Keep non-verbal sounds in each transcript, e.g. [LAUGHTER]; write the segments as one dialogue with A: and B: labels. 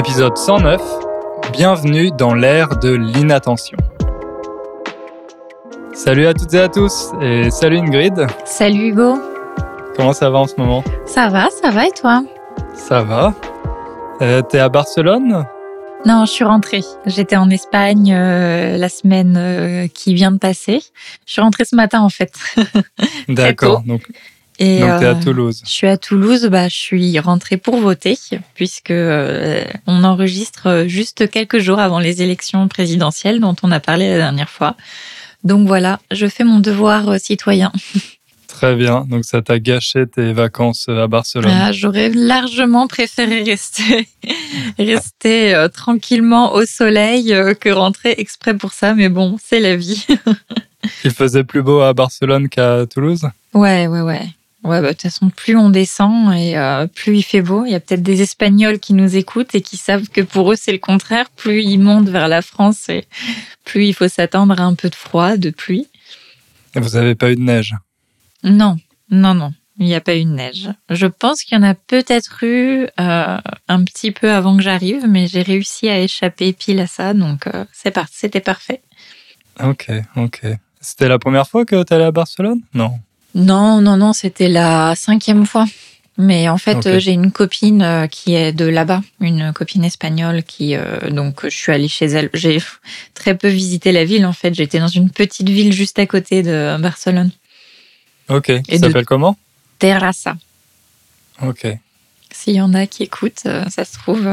A: Épisode 109. Bienvenue dans l'ère de l'inattention. Salut à toutes et à tous et salut Ingrid.
B: Salut Hugo.
A: Comment ça va en ce moment?
B: Ça va, ça va et toi?
A: Ça va. Euh, T'es à Barcelone?
B: Non, je suis rentrée. J'étais en Espagne euh, la semaine euh, qui vient de passer. Je suis rentrée ce matin en fait. [LAUGHS]
A: D'accord. Donc,
B: Et
A: donc t'es à
B: euh,
A: Toulouse.
B: Je suis à Toulouse, bah, je suis rentrée pour voter puisque euh, on enregistre juste quelques jours avant les élections présidentielles dont on a parlé la dernière fois. Donc voilà, je fais mon devoir euh, citoyen. [LAUGHS]
A: Très bien. Donc ça t'a gâché tes vacances à Barcelone.
B: Ah, J'aurais largement préféré rester, [LAUGHS] rester euh, tranquillement au soleil euh, que rentrer exprès pour ça, mais bon, c'est la vie. [LAUGHS]
A: Il faisait plus beau à Barcelone qu'à Toulouse?
B: Ouais, ouais, ouais. Ouais, bah, de toute façon, plus on descend et euh, plus il fait beau. Il y a peut-être des Espagnols qui nous écoutent et qui savent que pour eux, c'est le contraire. Plus ils montent vers la France et plus il faut s'attendre à un peu de froid, de pluie.
A: Et vous avez pas eu de neige?
B: Non, non, non. Il n'y a pas eu de neige. Je pense qu'il y en a peut-être eu euh, un petit peu avant que j'arrive, mais j'ai réussi à échapper pile à ça, donc euh, c'est parti, c'était parfait.
A: Ok, ok. C'était la première fois que t'allais à Barcelone? Non.
B: Non, non, non, c'était la cinquième fois. Mais en fait, euh, j'ai une copine euh, qui est de là-bas, une copine espagnole qui, euh, donc, je suis allée chez elle. J'ai [LAUGHS] très peu visité la ville, en fait. J'étais dans une petite ville juste à côté de Barcelone,
A: Ok.
B: Et
A: Ça s'appelle comment?
B: Terrassa.
A: Ok.
B: S'il y en a qui écoutent, ça se trouve,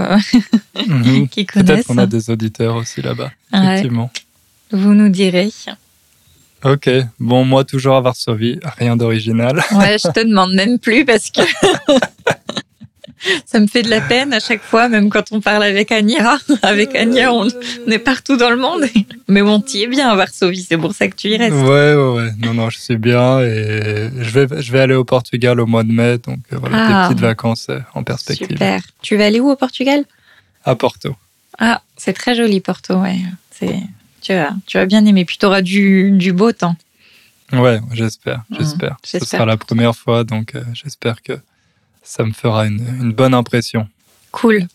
A: Mhm. [LAUGHS]
B: qui
A: Peut-être
B: connaissent.
A: qu'on a des auditeurs aussi là-bas.
B: Ouais,
A: Effectivement.
B: vous nous direz.
A: Ok. Bon, moi toujours à Varsovie, rien d'original. [LAUGHS]
B: Ouais, je te demande même plus parce que [LAUGHS] ça me fait de la peine à chaque fois, même quand on parle avec Ania. [LAUGHS] Avec Ania, on, on est partout dans le monde. Mais bon, t'y es bien à Varsovie, c'est pour ça que tu y restes.
A: Ouais, ouais, ouais. Non, non, je suis bien et je vais, je vais aller au Portugal au mois de mai, donc euh, voilà,
B: Ah.
A: des petites vacances euh, en perspective.
B: Super. Tu vas aller où au Portugal?
A: À Porto.
B: Ah, c'est très joli Porto, ouais. C'est, tu vas, tu vas bien aimer. Puis t'auras du, du beau temps.
A: Ouais, j'espère,
B: Mhm,
A: j'espère. Ce
B: j'espère
A: sera la première fois, donc euh, j'espère que ça me fera une, une bonne impression.
B: Cool.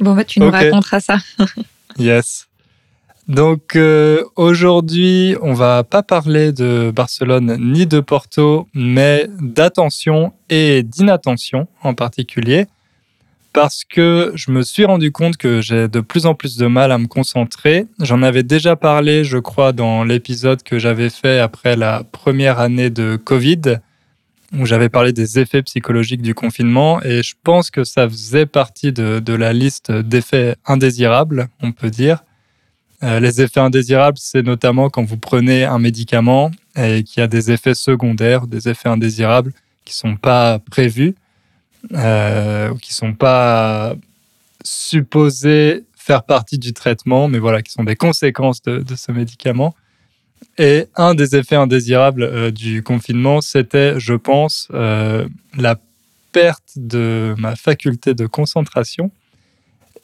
B: Bon, bah, tu nous raconteras ça. [LAUGHS]
A: Yes. Donc euh, aujourd'hui, on va pas parler de Barcelone ni de Porto, mais d'attention et d'inattention en particulier, parce que je me suis rendu compte que j'ai de plus en plus de mal à me concentrer. J'en avais déjà parlé, je crois, dans l'épisode que j'avais fait après la première année de Covid, où j'avais parlé des effets psychologiques du confinement, et je pense que ça faisait partie de, la liste d'effets indésirables, on peut dire. Euh, les effets indésirables, c'est notamment quand vous prenez un médicament et qu'il y a des effets secondaires, des effets indésirables qui sont pas prévus, euh, qui sont pas supposés faire partie du traitement, mais voilà, qui sont des conséquences de, de ce médicament. Et un des effets indésirables euh, du confinement, c'était, je pense, euh, la perte de ma faculté de concentration.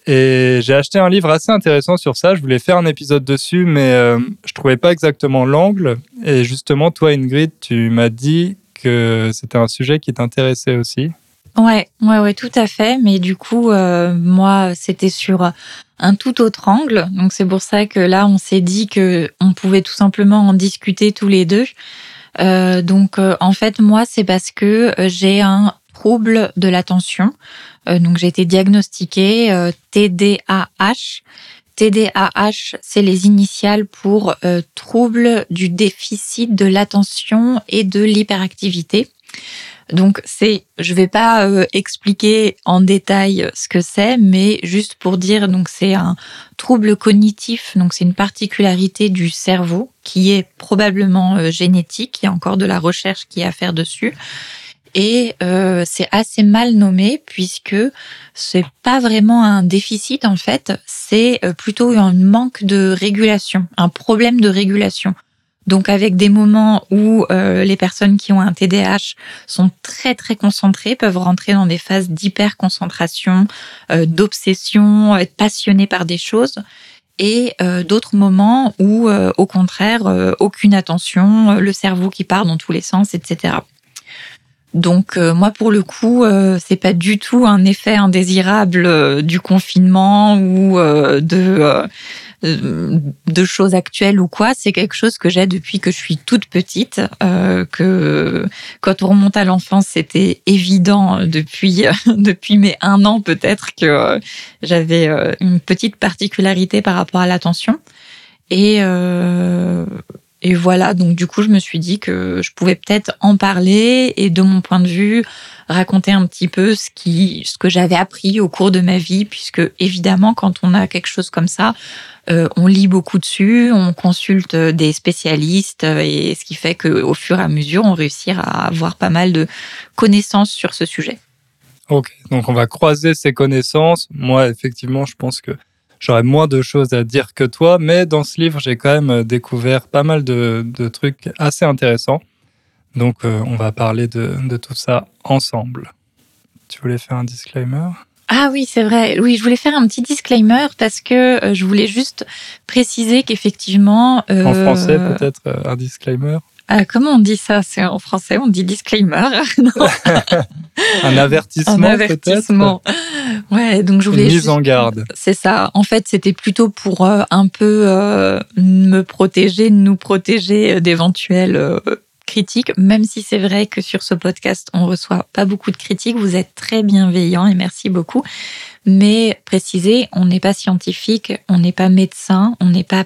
A: Et j'ai acheté un livre assez intéressant sur ça. Je voulais faire un épisode dessus, mais euh, je trouvais pas exactement l'angle. Et justement, toi, Ingrid, tu m'as dit que c'était un sujet qui t'intéressait aussi.
B: Ouais, ouais, ouais, tout à fait. Mais du coup, euh, moi, c'était sur un tout autre angle. Donc c'est pour ça que là, on s'est dit que on pouvait tout simplement en discuter tous les deux. Euh, donc euh, en fait, moi, c'est parce que euh, j'ai un trouble de l'attention. Euh, donc j'ai été diagnostiquée euh, TDAH. TDAH, c'est les initiales pour trouble du déficit de l'attention et de l'hyperactivité. Donc c'est, je vais pas euh, expliquer en détail ce que c'est, mais juste pour dire, donc c'est un trouble cognitif, donc c'est une particularité du cerveau qui est probablement euh, génétique. Il y a encore de la recherche qui est à faire dessus. Et euh, c'est assez mal nommé puisque c'est pas vraiment un déficit en fait, c'est euh, plutôt un manque de régulation, un problème de régulation. Donc avec des moments où euh, les personnes qui ont un TDAH sont très très concentrées, peuvent rentrer dans des phases d'hyperconcentration, euh, d'obsession, être passionnées par des choses, et euh, d'autres moments où euh, au contraire euh, aucune attention, euh, le cerveau qui part dans tous les sens, etc. Donc moi pour le coup, c'est pas du tout un effet indésirable du confinement ou de euh, de choses actuelles ou quoi, c'est quelque chose que j'ai depuis que je suis toute petite. Euh, que quand on remonte à l'enfance, c'était évident depuis [LAUGHS] depuis mes un an peut-être que euh, j'avais une petite particularité par rapport à l'attention. Et et voilà, donc du coup, je me suis dit que je pouvais peut-être en parler et de mon point de vue, raconter un petit peu ce qui, ce que j'avais appris au cours de ma vie, puisque évidemment, quand on a quelque chose comme ça, euh, on lit beaucoup dessus, on consulte des spécialistes, et ce qui fait qu'au fur et à mesure, on réussit à avoir pas mal de connaissances sur ce sujet.
A: Ok, donc on va croiser ces connaissances. Moi, effectivement, je pense que j'aurais moins de choses à dire que toi, mais dans ce livre, j'ai quand même euh, découvert pas mal de, trucs assez intéressants. Donc, euh, on va parler de, tout ça ensemble. Tu voulais faire un disclaimer?
B: Ah oui, c'est vrai. Oui, je voulais faire un petit disclaimer parce que euh, je voulais juste préciser qu'effectivement.
A: en français, peut-être un disclaimer?
B: Ah, comment on dit ça? C'est en français, on dit disclaimer. [LAUGHS] [LAUGHS]
A: un avertissement. Un avertissement.
B: Ouais, donc je voulais.
A: Une mise en garde.
B: C'est ça. En fait, c'était plutôt pour euh, un peu euh, me protéger, nous protéger d'éventuelles euh, critiques. Même si c'est vrai que sur ce podcast, on reçoit pas beaucoup de critiques. Vous êtes très bienveillants et merci beaucoup. Mais préciser, on n'est pas scientifique, on n'est pas médecin, on n'est pas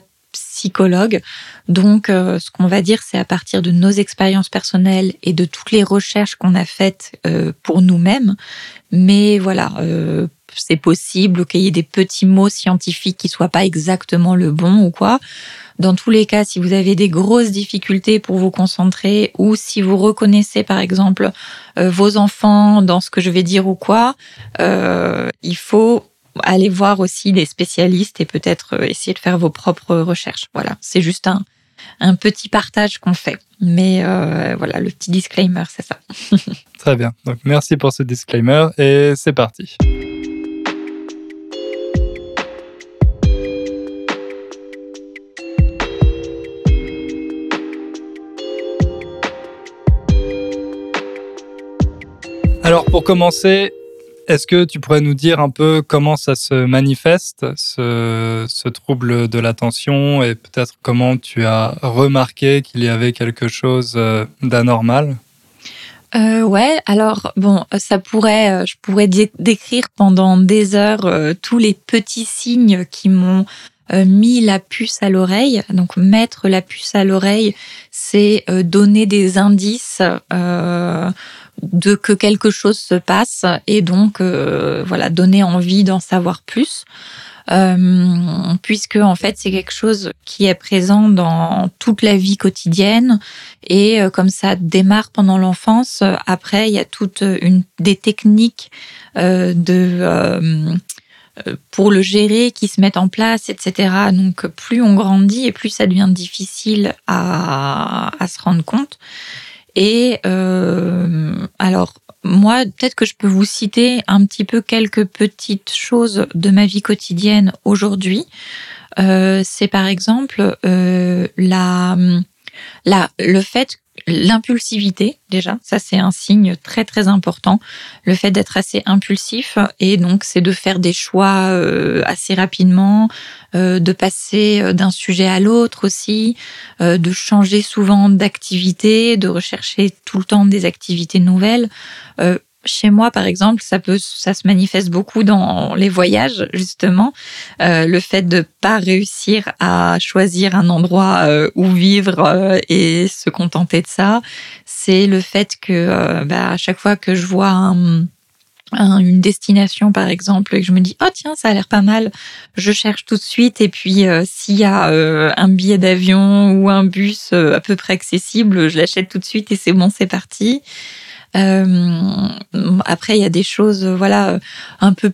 B: psychologue. Donc, euh, ce qu'on va dire, c'est à partir de nos expériences personnelles et de toutes les recherches qu'on a faites euh, pour nous-mêmes. Mais voilà, euh, c'est possible qu'il y ait des petits mots scientifiques qui soient pas exactement le bon ou quoi. Dans tous les cas, si vous avez des grosses difficultés pour vous concentrer ou si vous reconnaissez par exemple vos enfants dans ce que je vais dire ou quoi, il faut allez voir aussi des spécialistes et peut-être euh, essayer de faire vos propres recherches. Voilà, c'est juste un, un petit partage qu'on fait. Mais euh, voilà, le petit disclaimer, c'est ça. [LAUGHS]
A: Très bien. Donc merci pour ce disclaimer et c'est parti. Alors pour commencer, est-ce que tu pourrais nous dire un peu comment ça se manifeste, ce, trouble de l'attention, et peut-être comment tu as remarqué qu'il y avait quelque chose euh, d'anormal?
B: Euh, ouais, alors bon, ça pourrait, euh, je pourrais décrire pendant des heures euh, tous les petits signes qui m'ont mis la puce à l'oreille. Donc mettre la puce à l'oreille, c'est donner des indices de que quelque chose se passe et donc euh, voilà donner envie d'en savoir plus. Euh, puisque en fait c'est quelque chose qui est présent dans toute la vie quotidienne et euh, comme ça démarre pendant l'enfance, après il y a toutes une des techniques de pour le gérer qui se mettent en place, etc. Donc plus on grandit et plus ça devient difficile à, à se rendre compte. Et euh, alors, moi, peut-être que je peux vous citer un petit peu quelques petites choses de ma vie quotidienne aujourd'hui. Euh, c'est par exemple euh, la, la, le fait l'impulsivité déjà. Ça c'est un signe très très important. Le fait d'être assez impulsif et donc c'est de faire des choix euh, assez rapidement euh, de passer euh, d'un sujet à l'autre aussi de changer souvent d'activité de rechercher tout le temps des activités nouvelles chez moi, par exemple, ça peut, ça se manifeste beaucoup dans les voyages, justement. Euh, le fait de pas réussir à choisir un endroit euh, où vivre euh, et se contenter de ça, c'est le fait que, bah, à chaque fois que je vois une destination par exemple et que je me dis oh tiens ça a l'air pas mal je cherche tout de suite et puis s'il y a un billet d'avion ou un bus à peu près accessible je l'achète tout de suite et c'est bon c'est parti euh, après, il y a des choses, voilà, un peu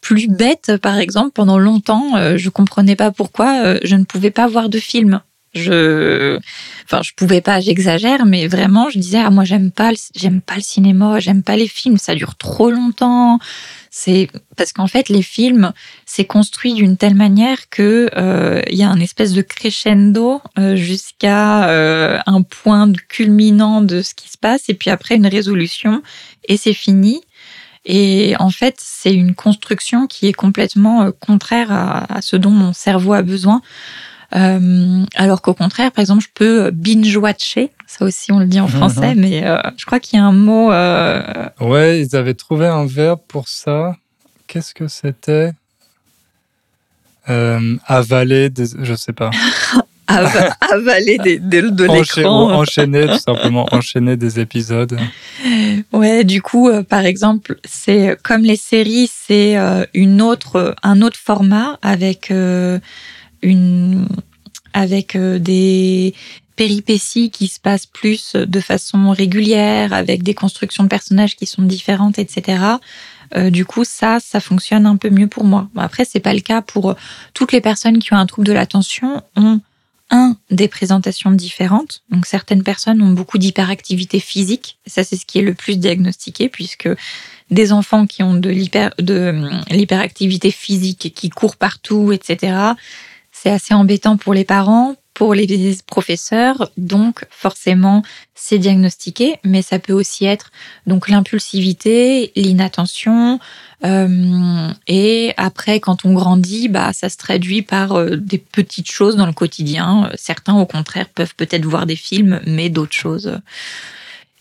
B: plus bêtes. Par exemple, pendant longtemps, euh, je comprenais pas pourquoi euh, je ne pouvais pas voir de films. Je, enfin, je pouvais pas, j'exagère, mais vraiment, je disais, ah, moi, j'aime pas, j'aime pas le cinéma, j'aime pas les films, ça dure trop longtemps, C'est parce qu'en fait, les films, c'est construit d'une telle manière que euh, il y a un espèce de crescendo euh, jusqu'à euh, un point culminant de ce qui se passe, et puis après une résolution, et c'est fini. Et en fait, c'est une construction qui est complètement contraire à, à, ce dont mon cerveau a besoin. Euh, alors qu'au contraire, par exemple, je peux binge-watcher. Ça aussi, on le dit en [LAUGHS] français, mais euh, je crois qu'il y a un mot. Euh...
A: Ouais, ils avaient trouvé un verbe pour ça. Qu'est-ce que c'était? Avaler, des... je sais pas. [LAUGHS]
B: avaler des, de, de l'écran.
A: Enchaîner, tout simplement, enchaîner des épisodes.
B: Ouais, du coup, euh, par exemple, c'est comme les séries, c'est euh, une autre, un autre format avec euh, une avec euh, des péripéties qui se passent plus de façon régulière, avec des constructions de personnages qui sont différentes, etc. Euh, du coup, ça, ça fonctionne un peu mieux pour moi. Bon, après, c'est pas le cas pour toutes les personnes qui ont un trouble de l'attention ont un des présentations différentes. Donc certaines personnes ont beaucoup d'hyperactivité physique. Ça, c'est ce qui est le plus diagnostiqué puisque des enfants qui ont de l'hyperactivité physique, qui courent partout, etc c'est assez embêtant pour les parents, pour les professeurs, donc forcément c'est diagnostiqué, mais ça peut aussi être donc l'impulsivité, l'inattention, euh, et après quand on grandit, bah ça se traduit par euh, des petites choses dans le quotidien. Certains au contraire peuvent peut-être voir des films, mais d'autres choses.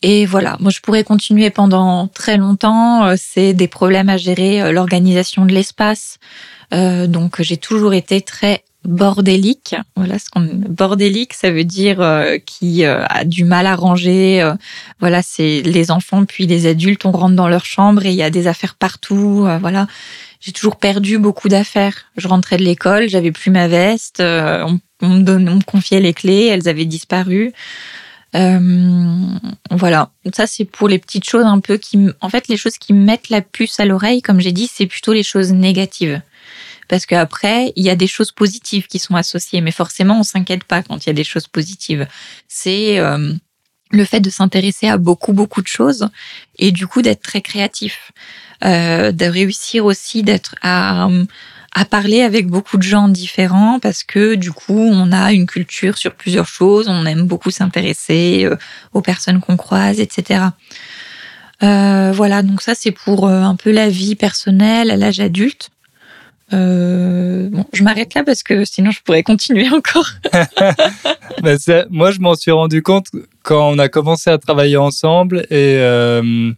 B: Et voilà, moi je pourrais continuer pendant très longtemps. Euh, c'est des problèmes à gérer l'organisation de l'espace. donc j'ai toujours été très bordélique. Voilà ce qu'on bordélique, ça veut dire euh, qui euh, a du mal à ranger. Euh, voilà, c'est les enfants puis les adultes, on rentre dans leur chambre et il y a des affaires partout. voilà, j'ai toujours perdu beaucoup d'affaires. Je rentrais de l'école, j'avais plus ma veste, on, me donne, on me confiait les clés, elles avaient disparu. voilà, ça c'est pour les petites choses un peu qui, en fait, les choses qui mettent la puce à l'oreille, comme j'ai dit, c'est plutôt les choses négatives parce qu'après, il y a des choses positives qui sont associées, mais forcément, on s'inquiète pas quand il y a des choses positives. C'est euh, le fait de s'intéresser à beaucoup, beaucoup de choses et du coup d'être très créatif, euh, de réussir aussi d'être à à parler avec beaucoup de gens différents parce que du coup on a une culture sur plusieurs choses, on aime beaucoup s'intéresser euh, aux personnes qu'on croise, etc. Euh, voilà, donc ça c'est pour euh, un peu la vie personnelle à l'âge adulte. Euh, bon, je m'arrête là parce que sinon je pourrais continuer [LAUGHS] encore. [LAUGHS]
A: Ben, moi, je m'en suis rendu compte quand on a commencé à travailler ensemble et euh,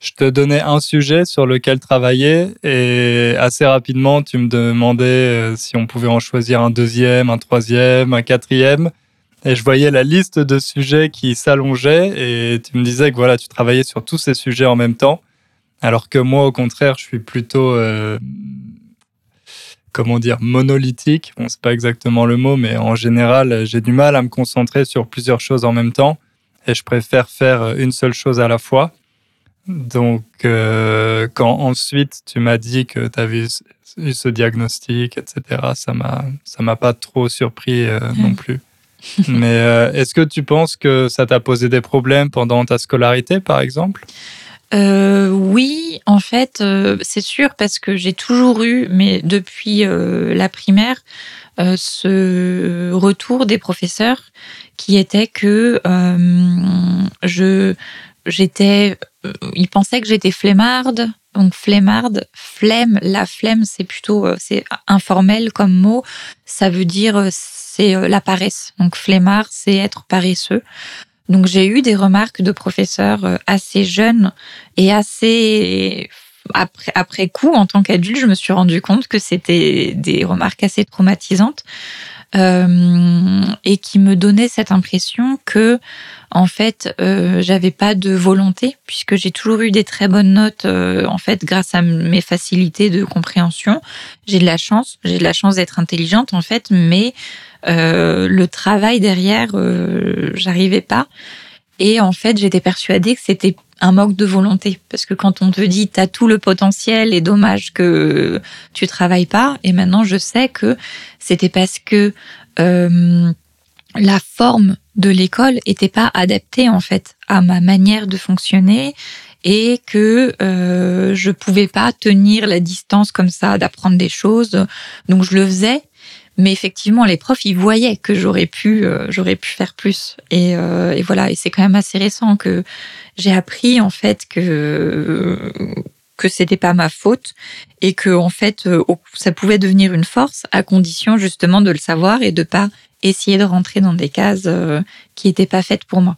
A: je te donnais un sujet sur lequel travailler et assez rapidement, tu me demandais euh, si on pouvait en choisir un deuxième, un troisième, un quatrième. Et je voyais la liste de sujets qui s'allongeait et tu me disais que voilà, tu travaillais sur tous ces sujets en même temps. Alors que moi, au contraire, je suis plutôt comment dire, monolithique. Bon, c'est pas exactement le mot, mais en général, j'ai du mal à me concentrer sur plusieurs choses en même temps et je préfère faire une seule chose à la fois. Donc, euh, quand ensuite tu m'as dit que tu avais eu ce diagnostic, etc., ça m'a, ça m'a pas trop surpris euh, [LAUGHS] non plus. Mais euh, est-ce que tu penses que ça t'a posé des problèmes pendant ta scolarité, par exemple?
B: Euh, oui, en fait, euh, c'est sûr parce que j'ai toujours eu, mais depuis euh, la primaire, euh, ce retour des professeurs qui était que je j'étais, ils pensaient que j'étais flemmarde. Donc flemmarde, flemme, la flemme, c'est plutôt c'est informel comme mot. Ça veut dire c'est la paresse. Donc flemmard, c'est être paresseux. Donc j'ai eu des remarques de professeurs euh, assez jeunes et assez après, coup, en tant qu'adulte, je me suis rendu compte que c'était des remarques assez traumatisantes euh, et qui me donnaient cette impression que, en fait, euh, j'avais pas de volonté puisque j'ai toujours eu des très bonnes notes. Euh, en fait, grâce à mes facilités de compréhension, j'ai de la chance. J'ai de la chance d'être intelligente, en fait, mais le travail derrière, euh, j'arrivais pas. Et en fait, j'étais persuadée que c'était un manque de volonté. Parce que quand on te dit, tu as tout le potentiel et dommage que tu travailles pas, et maintenant je sais que c'était parce que euh, la forme de l'école était pas adaptée en fait à ma manière de fonctionner et que euh, je pouvais pas tenir la distance comme ça d'apprendre des choses. Donc je le faisais, mais effectivement les profs ils voyaient que j'aurais pu euh, j'aurais pu faire plus et, euh, et voilà et c'est quand même assez récent que j'ai appris en fait que que c'était pas ma faute et que en fait euh, ça pouvait devenir une force à condition justement de le savoir et de pas essayer de rentrer dans des cases qui étaient pas faites pour moi.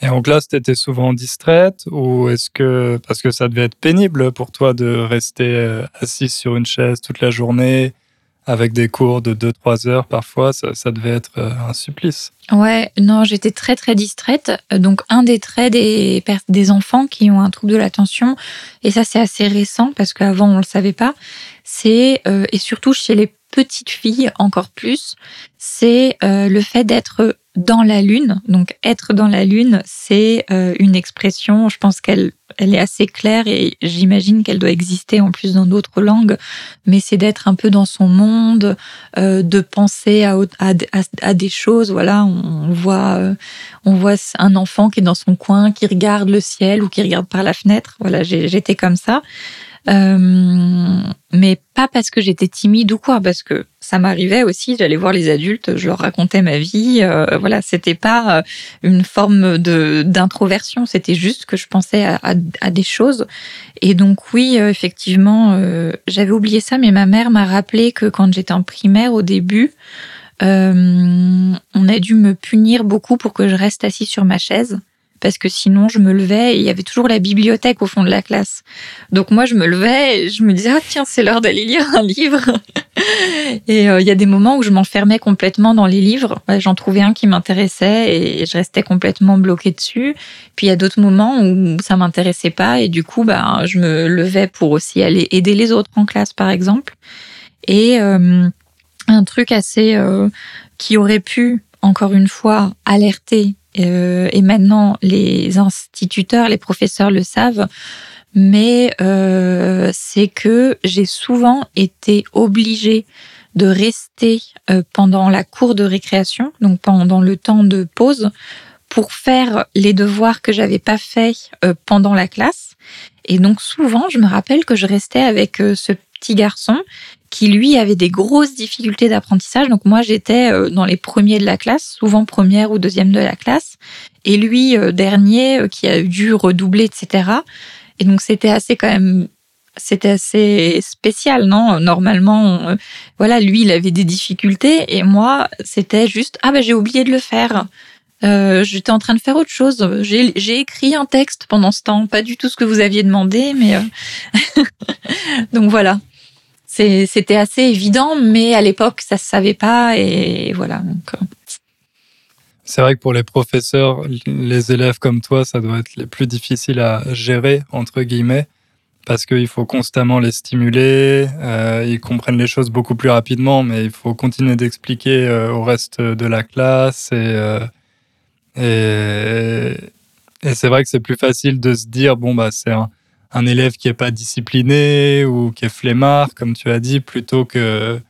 A: Et en classe, tu étais souvent distraite ou est-ce que, parce que ça devait être pénible pour toi de rester assise sur une chaise toute la journée, avec des cours de 2-3 heures parfois, ça, devait être euh, un supplice.
B: Ouais, non, j'étais très très distraite. Donc un des traits des, des enfants qui ont un trouble de l'attention, et ça c'est assez récent parce qu'avant on le savait pas, c'est, euh, et surtout chez les petites filles encore plus, c'est euh, le fait d'être dans la lune. Donc être dans la lune, c'est euh, une expression, je pense qu'elle elle est assez claire et j'imagine qu'elle doit exister en plus dans d'autres langues, mais c'est d'être un peu dans son monde, euh, de penser à, à, à, des choses. Voilà, on voit, euh, on voit un enfant qui est dans son coin, qui regarde le ciel ou qui regarde par la fenêtre. Voilà, j'étais comme ça. Euh, mais pas parce que j'étais timide ou quoi, parce que ça m'arrivait aussi, j'allais voir les adultes, je leur racontais ma vie. Euh, voilà, c'était pas euh, une forme de d'introversion, c'était juste que je pensais à, des choses. Et donc oui, effectivement, j'avais oublié ça, mais ma mère m'a rappelé que quand j'étais en primaire au début, on a dû me punir beaucoup pour que je reste assis sur ma chaise parce que sinon je me levais et il y avait toujours la bibliothèque au fond de la classe. Donc moi je me levais et je me disais ah tiens c'est l'heure d'aller lire un livre. [LAUGHS] et euh, il y a des moments où je m'enfermais complètement dans les livres. J'en trouvais un qui m'intéressait et je restais complètement bloquée dessus. Puis il y a d'autres moments où ça m'intéressait pas et du coup bah je me levais pour aussi aller aider les autres en classe par exemple. Et euh, un truc assez euh, qui aurait pu encore une fois alerter euh, et maintenant les instituteurs, les professeurs le savent, mais euh, c'est que j'ai souvent été obligée de rester euh, pendant la cour de récréation, donc pendant le temps de pause, pour faire les devoirs que j'avais pas fait pendant la classe. Et donc souvent, je me rappelle que je restais avec ce petit garçon qui lui avait des grosses difficultés d'apprentissage. Donc moi j'étais euh, dans les premiers de la classe, souvent première ou deuxième de la classe, et lui euh, dernier euh, qui a dû redoubler, etc. Et donc c'était assez quand même c'était assez spécial, non? Normalement, voilà, lui, il avait des difficultés et moi, c'était juste ah ben j'ai oublié de le faire. J'étais en train de faire autre chose. J'ai écrit un texte pendant ce temps, pas du tout ce que vous aviez demandé, mais [LAUGHS] donc voilà c'était assez évident, mais à l'époque, ça se savait pas et voilà. Euh.
A: C'est vrai que pour les professeurs, les élèves comme toi, ça doit être les plus difficiles à gérer, entre guillemets, parce qu'il faut constamment les stimuler, euh, ils comprennent les choses beaucoup plus rapidement, mais il faut continuer d'expliquer euh, au reste de la classe. Et, et, et c'est vrai que c'est plus facile de se dire, bon, bah, c'est un, un élève qui est pas discipliné ou qui est flemmard, comme tu as dit, plutôt que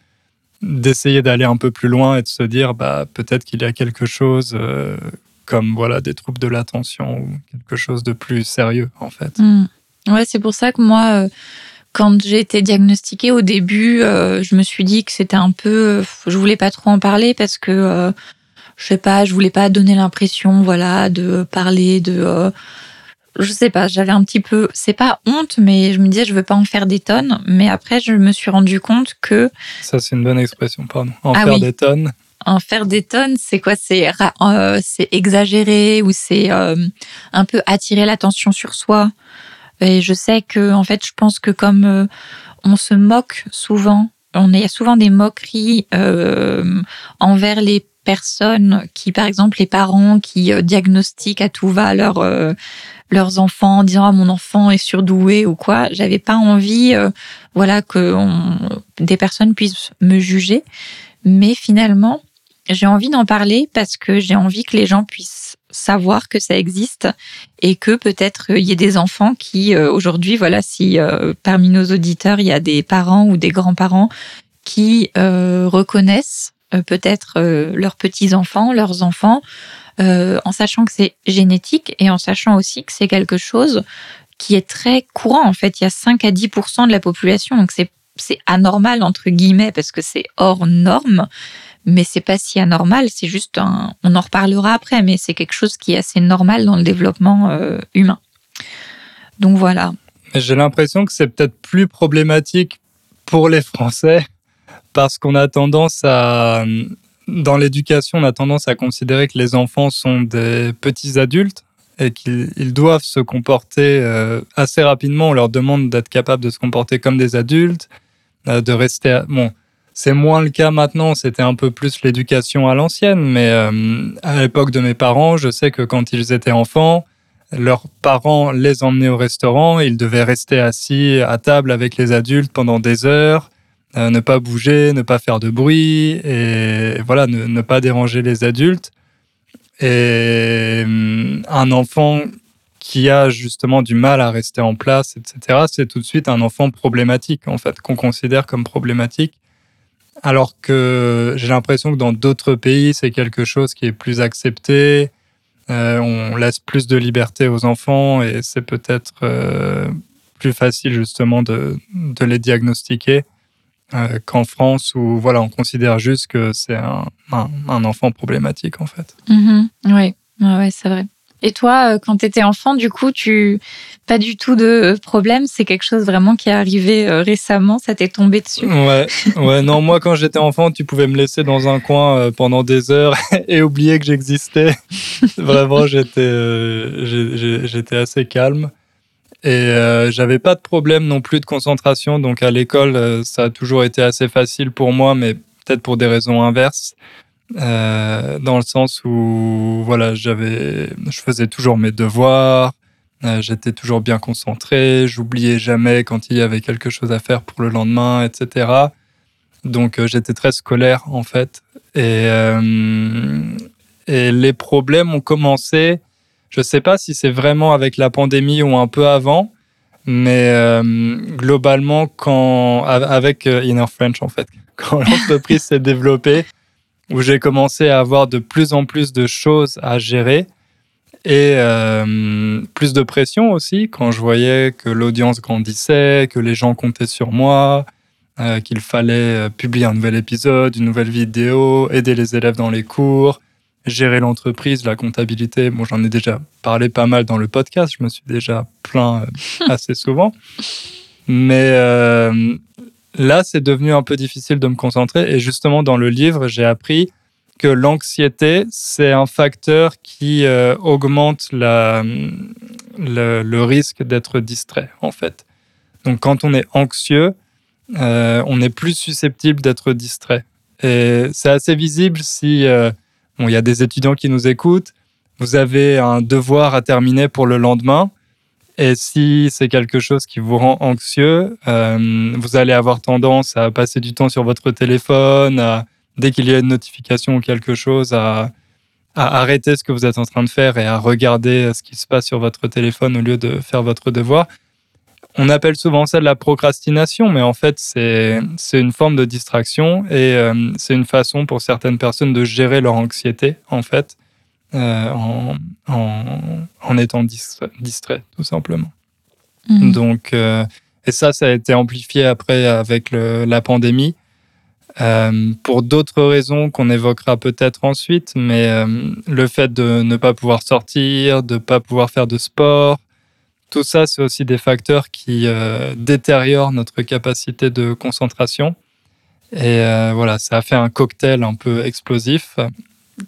A: d'essayer d'aller un peu plus loin et de se dire bah peut-être qu'il y a quelque chose euh, comme voilà des troubles de l'attention ou quelque chose de plus sérieux en fait.
B: Mmh. Ouais, c'est pour ça que moi euh, quand j'ai été diagnostiquée au début, euh, je me suis dit que c'était un peu je voulais pas trop en parler parce que je sais pas, je voulais pas donner l'impression voilà de parler de je sais pas, j'avais un petit peu, c'est pas honte, mais je me disais, je veux pas en faire des tonnes. Mais après, je me suis rendu compte que.
A: Ça, c'est une bonne expression, pardon. En ah faire des tonnes.
B: En faire des tonnes, c'est quoi? C'est euh, c'est exagéré ou c'est euh, un peu attirer l'attention sur soi? Et je sais que, en fait, je pense que comme euh, on se moque souvent, on il y a souvent des moqueries envers les personnes qui, par exemple, les parents qui diagnostiquent à tout va leur leurs enfants en disant ah mon enfant est surdoué ou quoi. J'avais pas envie, euh, voilà, que des personnes puissent me juger. Mais finalement, j'ai envie d'en parler parce que j'ai envie que les gens puissent savoir que ça existe et que peut-être il y ait des enfants qui euh, aujourd'hui, voilà, si euh, parmi nos auditeurs il y a des parents ou des grands-parents qui reconnaissent peut-être leurs petits-enfants, leurs enfants, en sachant que c'est génétique et en sachant aussi que c'est quelque chose qui est très courant. En fait, il y a 5 à 10% de la population, donc c'est c'est anormal entre guillemets parce que c'est hors norme, mais c'est pas si anormal. C'est juste un. On en reparlera après, mais c'est quelque chose qui est assez normal dans le développement euh, humain. Donc voilà.
A: J'ai l'impression que c'est peut-être plus problématique pour les Français parce qu'on a tendance à dans l'éducation, on a tendance à considérer que les enfants sont des petits adultes et qu'ils doivent se comporter euh, assez rapidement. On leur demande d'être capables de se comporter comme des adultes, euh, de rester. Bon, c'est moins le cas maintenant. C'était un peu plus l'éducation à l'ancienne, mais euh, à l'époque de mes parents, je sais que quand ils étaient enfants, leurs parents les emmenaient au restaurant. Ils devaient rester assis à table avec les adultes pendant des heures. Ne pas bouger, ne pas faire de bruit et voilà, ne pas déranger les adultes. Et hum, un enfant qui a justement du mal à rester en place, etc., c'est tout de suite un enfant problématique, en fait, qu'on considère comme problématique. Alors que j'ai l'impression que dans d'autres pays, c'est quelque chose qui est plus accepté. Euh, on laisse plus de liberté aux enfants et c'est peut-être euh, plus facile justement de les diagnostiquer. Euh, qu'en France où voilà, on considère juste que c'est un, un, enfant problématique en fait.
B: Mm-hmm. Oui, ouais, c'est vrai. Et toi, euh, quand tu étais enfant, du coup, tu pas du tout de problème? C'est quelque chose vraiment qui est arrivé euh, récemment? Ça t'est tombé dessus?
A: Ouais, ouais. Non, moi, quand j'étais enfant, tu pouvais me laisser dans un coin pendant des heures [LAUGHS] et oublier que j'existais. [LAUGHS] vraiment, j'étais, j'étais assez calme. Et euh, j'avais pas de problème non plus de concentration. Donc à l'école, euh, ça a toujours été assez facile pour moi, mais peut-être pour des raisons inverses. Euh, dans le sens où voilà, je faisais toujours mes devoirs, j'étais toujours bien concentré, j'oubliais jamais quand il y avait quelque chose à faire pour le lendemain, etc. Donc j'étais très scolaire en fait. Et les problèmes ont commencé je ne sais pas si c'est vraiment avec la pandémie ou un peu avant, mais euh, globalement, quand, avec euh, Inner French, en fait, [LAUGHS] quand l'entreprise s'est développée, où j'ai commencé à avoir de plus en plus de choses à gérer et euh, plus de pression aussi quand je voyais que l'audience grandissait, que les gens comptaient sur moi, qu'il fallait publier un nouvel épisode, une nouvelle vidéo, aider les élèves dans les cours, gérer l'entreprise, la comptabilité. Bon, j'en ai déjà parlé pas mal dans le podcast, je me suis déjà plaint euh, [LAUGHS] assez souvent. Mais euh, là, c'est devenu un peu difficile de me concentrer. Et justement, dans le livre, j'ai appris que l'anxiété, c'est un facteur qui euh, augmente la, le, le risque d'être distrait, en fait. Donc, quand on est anxieux, on est plus susceptible d'être distrait. Et c'est assez visible si Bon, il y a des étudiants qui nous écoutent. Vous avez un devoir à terminer pour le lendemain. Et si c'est quelque chose qui vous rend anxieux, euh, vous allez avoir tendance à passer du temps sur votre téléphone, dès qu'il y a une notification ou quelque chose, à, à, arrêter ce que vous êtes en train de faire et à regarder ce qui se passe sur votre téléphone au lieu de faire votre devoir. On appelle souvent ça de la procrastination, mais en fait, c'est une forme de distraction et euh, c'est une façon pour certaines personnes de gérer leur anxiété, en fait, euh, en, en, étant distrait, tout simplement. Mmh. Donc, euh, et ça, ça a été amplifié après avec la pandémie. pour d'autres raisons qu'on évoquera peut-être ensuite, mais le fait de ne pas pouvoir sortir, de ne pas pouvoir faire de sport, tout ça, c'est aussi des facteurs qui euh, détériorent notre capacité de concentration. Et euh, voilà, ça a fait un cocktail un peu explosif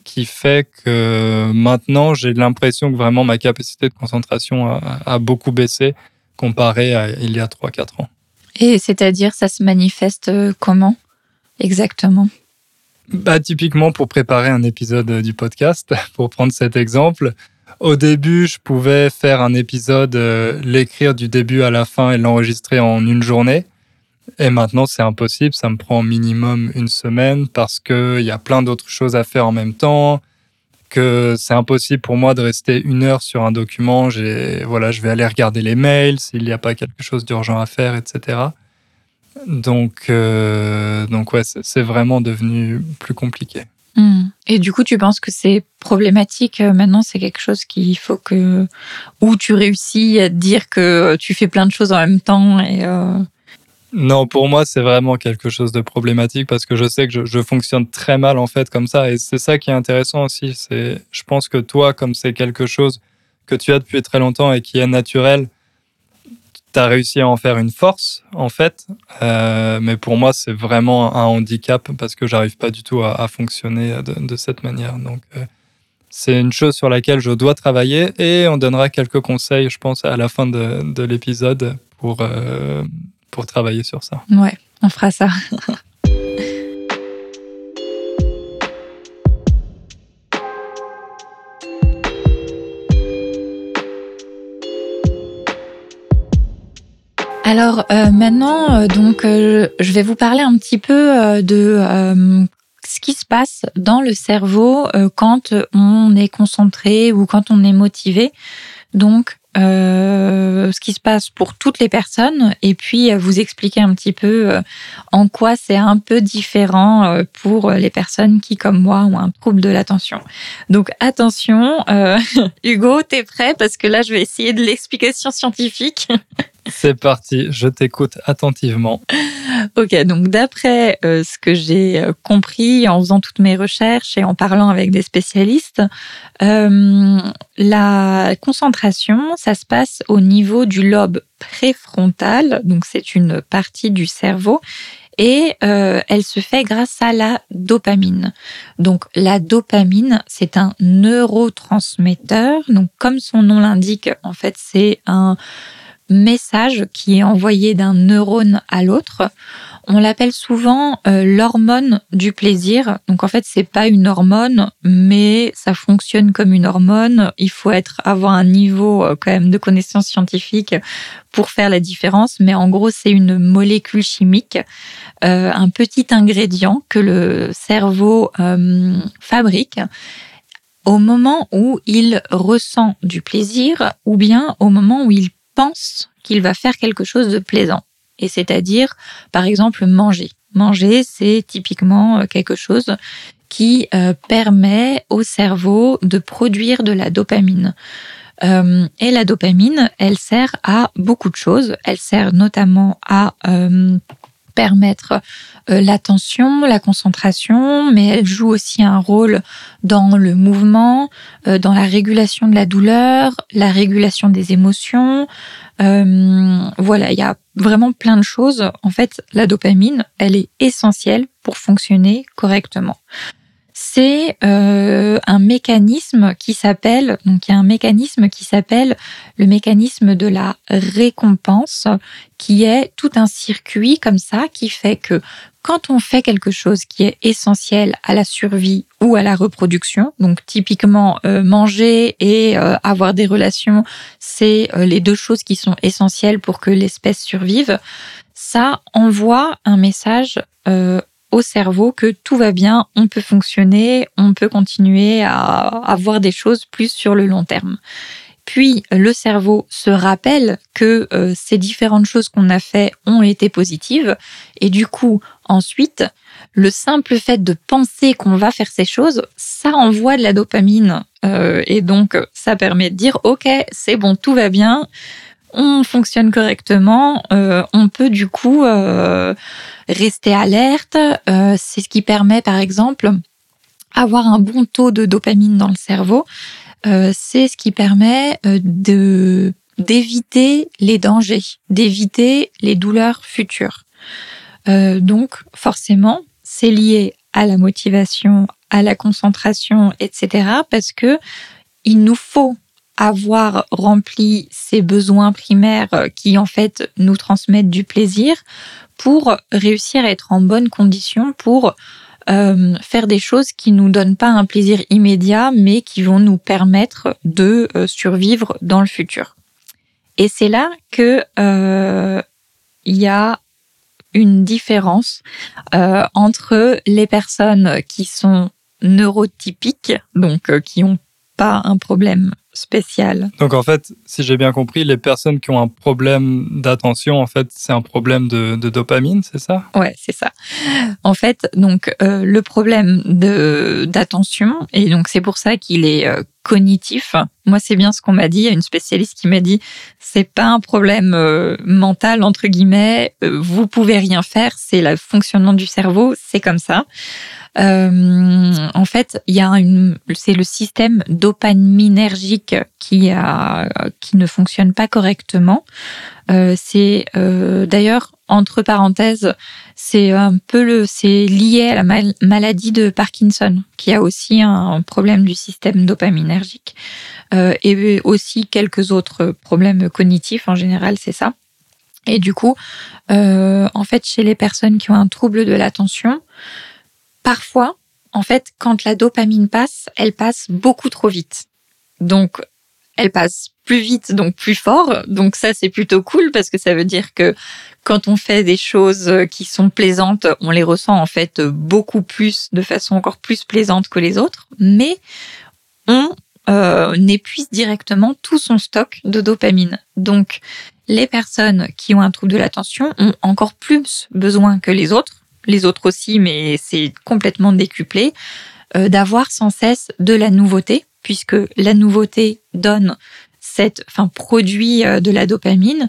A: qui fait que maintenant, j'ai l'impression que vraiment ma capacité de concentration a, beaucoup baissé comparé à il y a 3-4 ans.
B: Et c'est-à-dire, ça se manifeste euh, comment exactement?
A: Bah, Typiquement, pour préparer un épisode du podcast, [LAUGHS] pour prendre cet exemple, au début, je pouvais faire un épisode, euh, l'écrire du début à la fin et l'enregistrer en une journée. Et maintenant, c'est impossible. Ça me prend minimum une semaine parce qu'il y a plein d'autres choses à faire en même temps. Que c'est impossible pour moi de rester une heure sur un document. Voilà, je vais aller regarder les mails s'il n'y a pas quelque chose d'urgent à faire, etc. Donc, donc ouais, c'est vraiment devenu plus compliqué.
B: Hmm. Et du coup, tu penses que c'est problématique maintenant C'est quelque chose qu'il faut que. Ou tu réussis à dire que tu fais plein de choses en même temps et.
A: Non, pour moi, c'est vraiment quelque chose de problématique parce que je sais que je, fonctionne très mal en fait comme ça. Et c'est ça qui est intéressant aussi. C'est, je pense que toi, comme c'est quelque chose que tu as depuis très longtemps et qui est naturel, tu réussi à en faire une force en fait. Euh, mais pour moi, c'est vraiment un handicap parce que j'arrive pas du tout à, fonctionner de, cette manière. Donc, euh, c'est une chose sur laquelle je dois travailler et on donnera quelques conseils, je pense, à la fin de, l'épisode pour. Euh, pour travailler sur ça.
B: Ouais, on fera ça. [LAUGHS] Alors euh, maintenant, euh, donc, euh, je vais vous parler un petit peu de ce qui se passe dans le cerveau quand on est concentré ou quand on est motivé. Donc, euh, ce qui se passe pour toutes les personnes et puis euh, vous expliquer un petit peu euh, en quoi c'est un peu différent pour les personnes qui, comme moi, ont un trouble de l'attention. Donc attention, [LAUGHS] Hugo, t'es prêt? Parce que là, je vais essayer de l'explication scientifique. [LAUGHS]
A: C'est parti, je t'écoute attentivement.
B: Ok, donc d'après euh, ce que j'ai euh, compris en faisant toutes mes recherches et en parlant avec des spécialistes, euh, la concentration, ça se passe au niveau du lobe préfrontal, donc c'est une partie du cerveau, et elle se fait grâce à la dopamine. Donc la dopamine, c'est un neurotransmetteur, donc comme son nom l'indique, en fait c'est un message qui est envoyé d'un neurone à l'autre. On l'appelle souvent euh, l'hormone du plaisir. Donc en fait, c'est pas une hormone, mais ça fonctionne comme une hormone. Il faut être avoir un niveau euh, quand même de connaissances scientifiques pour faire la différence. Mais en gros, c'est une molécule chimique, euh, un petit ingrédient que le cerveau fabrique au moment où il ressent du plaisir ou bien au moment où il pense qu'il va faire quelque chose de plaisant. Et c'est-à-dire, par exemple, manger. Manger, c'est typiquement euh, quelque chose qui euh, permet au cerveau de produire de la dopamine. Euh, et la dopamine, elle sert à beaucoup de choses. Elle sert notamment à permettre euh, l'attention, la concentration, mais elle joue aussi un rôle dans le mouvement, euh, dans la régulation de la douleur, la régulation des émotions. Euh, voilà, il y a vraiment plein de choses. En fait, la dopamine, elle est essentielle pour fonctionner correctement c'est euh, un mécanisme qui s'appelle donc il y a un mécanisme qui s'appelle le mécanisme de la récompense qui est tout un circuit comme ça qui fait que quand on fait quelque chose qui est essentiel à la survie ou à la reproduction, donc typiquement euh, manger et euh, avoir des relations, c'est les deux choses qui sont essentielles pour que l'espèce survive, ça envoie un message au cerveau que tout va bien, on peut fonctionner, on peut continuer à avoir des choses plus sur le long terme. Puis le cerveau se rappelle que euh, ces différentes choses qu'on a fait ont été positives. Et du coup ensuite le simple fait de penser qu'on va faire ces choses, ça envoie de la dopamine. Euh, et donc ça permet de dire ok c'est bon tout va bien, on fonctionne correctement, euh, on peut du coup euh, rester alerte. Euh, c'est ce qui permet, par exemple, avoir un bon taux de dopamine dans le cerveau. c'est ce qui permet de d'éviter les dangers, d'éviter les douleurs futures. donc, forcément, c'est lié à la motivation, à la concentration, etc. Parce que il nous faut avoir rempli ces besoins primaires euh, qui en fait nous transmettent du plaisir pour réussir à être en bonne condition pour euh, faire des choses qui nous donnent pas un plaisir immédiat mais qui vont nous permettre de euh, survivre dans le futur. Et c'est là que il y a une différence entre les personnes qui sont neurotypiques, donc qui ont pas un problème spécial.
A: Donc en fait, si j'ai bien compris, les personnes qui ont un problème d'attention, en fait, c'est un problème de, de dopamine, c'est ça?
B: Ouais, c'est ça. En fait, donc euh, le problème de d'attention et donc c'est pour ça qu'il est euh, cognitif. Moi, c'est bien ce qu'on m'a dit. Il y a une spécialiste qui m'a dit c'est pas un problème euh, mental entre guillemets. vous pouvez rien faire. C'est le fonctionnement du cerveau. C'est comme ça. Euh, en fait, il y a une, c'est le système dopaminergique qui a, qui ne fonctionne pas correctement. Euh, c'est euh, d'ailleurs entre parenthèses, c'est un peu le, c'est lié à la mal- maladie de Parkinson, qui a aussi un problème du système dopaminergique euh, et aussi quelques autres problèmes cognitifs. En général, c'est ça. Et du coup, euh, en fait, chez les personnes qui ont un trouble de l'attention, parfois, en fait, quand la dopamine passe, elle passe beaucoup trop vite. Donc, elle passe plus vite, donc plus fort. Donc ça, c'est plutôt cool parce que ça veut dire que quand on fait des choses qui sont plaisantes, on les ressent en fait beaucoup plus, de façon encore plus plaisante que les autres. Mais on euh, épuise directement tout son stock de dopamine. Donc, les personnes qui ont un trouble de l'attention ont encore plus besoin que les autres, les autres aussi, mais c'est complètement décuplé, euh, d'avoir sans cesse de la nouveauté, puisque la nouveauté donne cette, enfin, produit euh, de la dopamine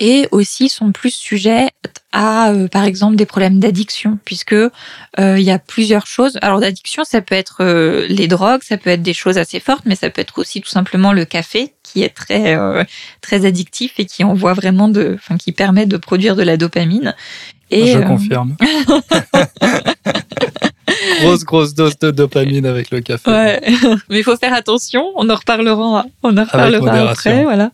B: et aussi sont plus sujets à, euh, par exemple, des problèmes d'addiction, puisque euh, il y a plusieurs choses. Alors d'addiction, ça peut être les drogues, ça peut être des choses assez fortes, mais ça peut être aussi tout simplement le café, qui est très très addictif et qui envoie vraiment de, enfin, qui permet de produire de la dopamine. Et
A: Je
B: euh,
A: confirme. [LAUGHS] grosse, grosse dose de dopamine avec le café.
B: Ouais, [LAUGHS] mais il faut faire attention. On en reparlera, on en reparlera après, voilà.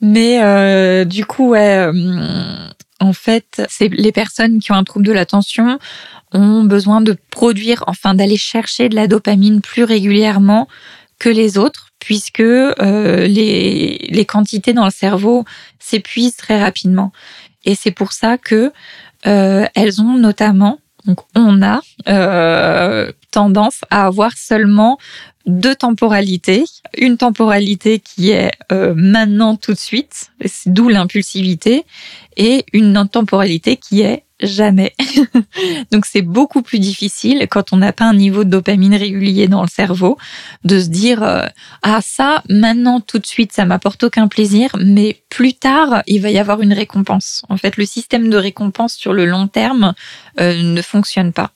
B: Mais euh, du coup, ouais, euh, en fait, c'est les personnes qui ont un trouble de l'attention ont besoin de produire, enfin d'aller chercher de la dopamine plus régulièrement que les autres, puisque euh, les, les quantités dans le cerveau s'épuisent très rapidement. Et c'est pour ça que euh, elles ont notamment, donc on a euh, tendance à avoir seulement deux temporalités. Une temporalité qui est euh, maintenant tout de suite, d'où l'impulsivité, et une temporalité qui est jamais. [LAUGHS] Donc c'est beaucoup plus difficile quand on n'a pas un niveau de dopamine régulier dans le cerveau de se dire euh, ah ça maintenant tout de suite ça m'apporte aucun plaisir mais plus tard il va y avoir une récompense. En fait le système de récompense sur le long terme euh, ne fonctionne pas.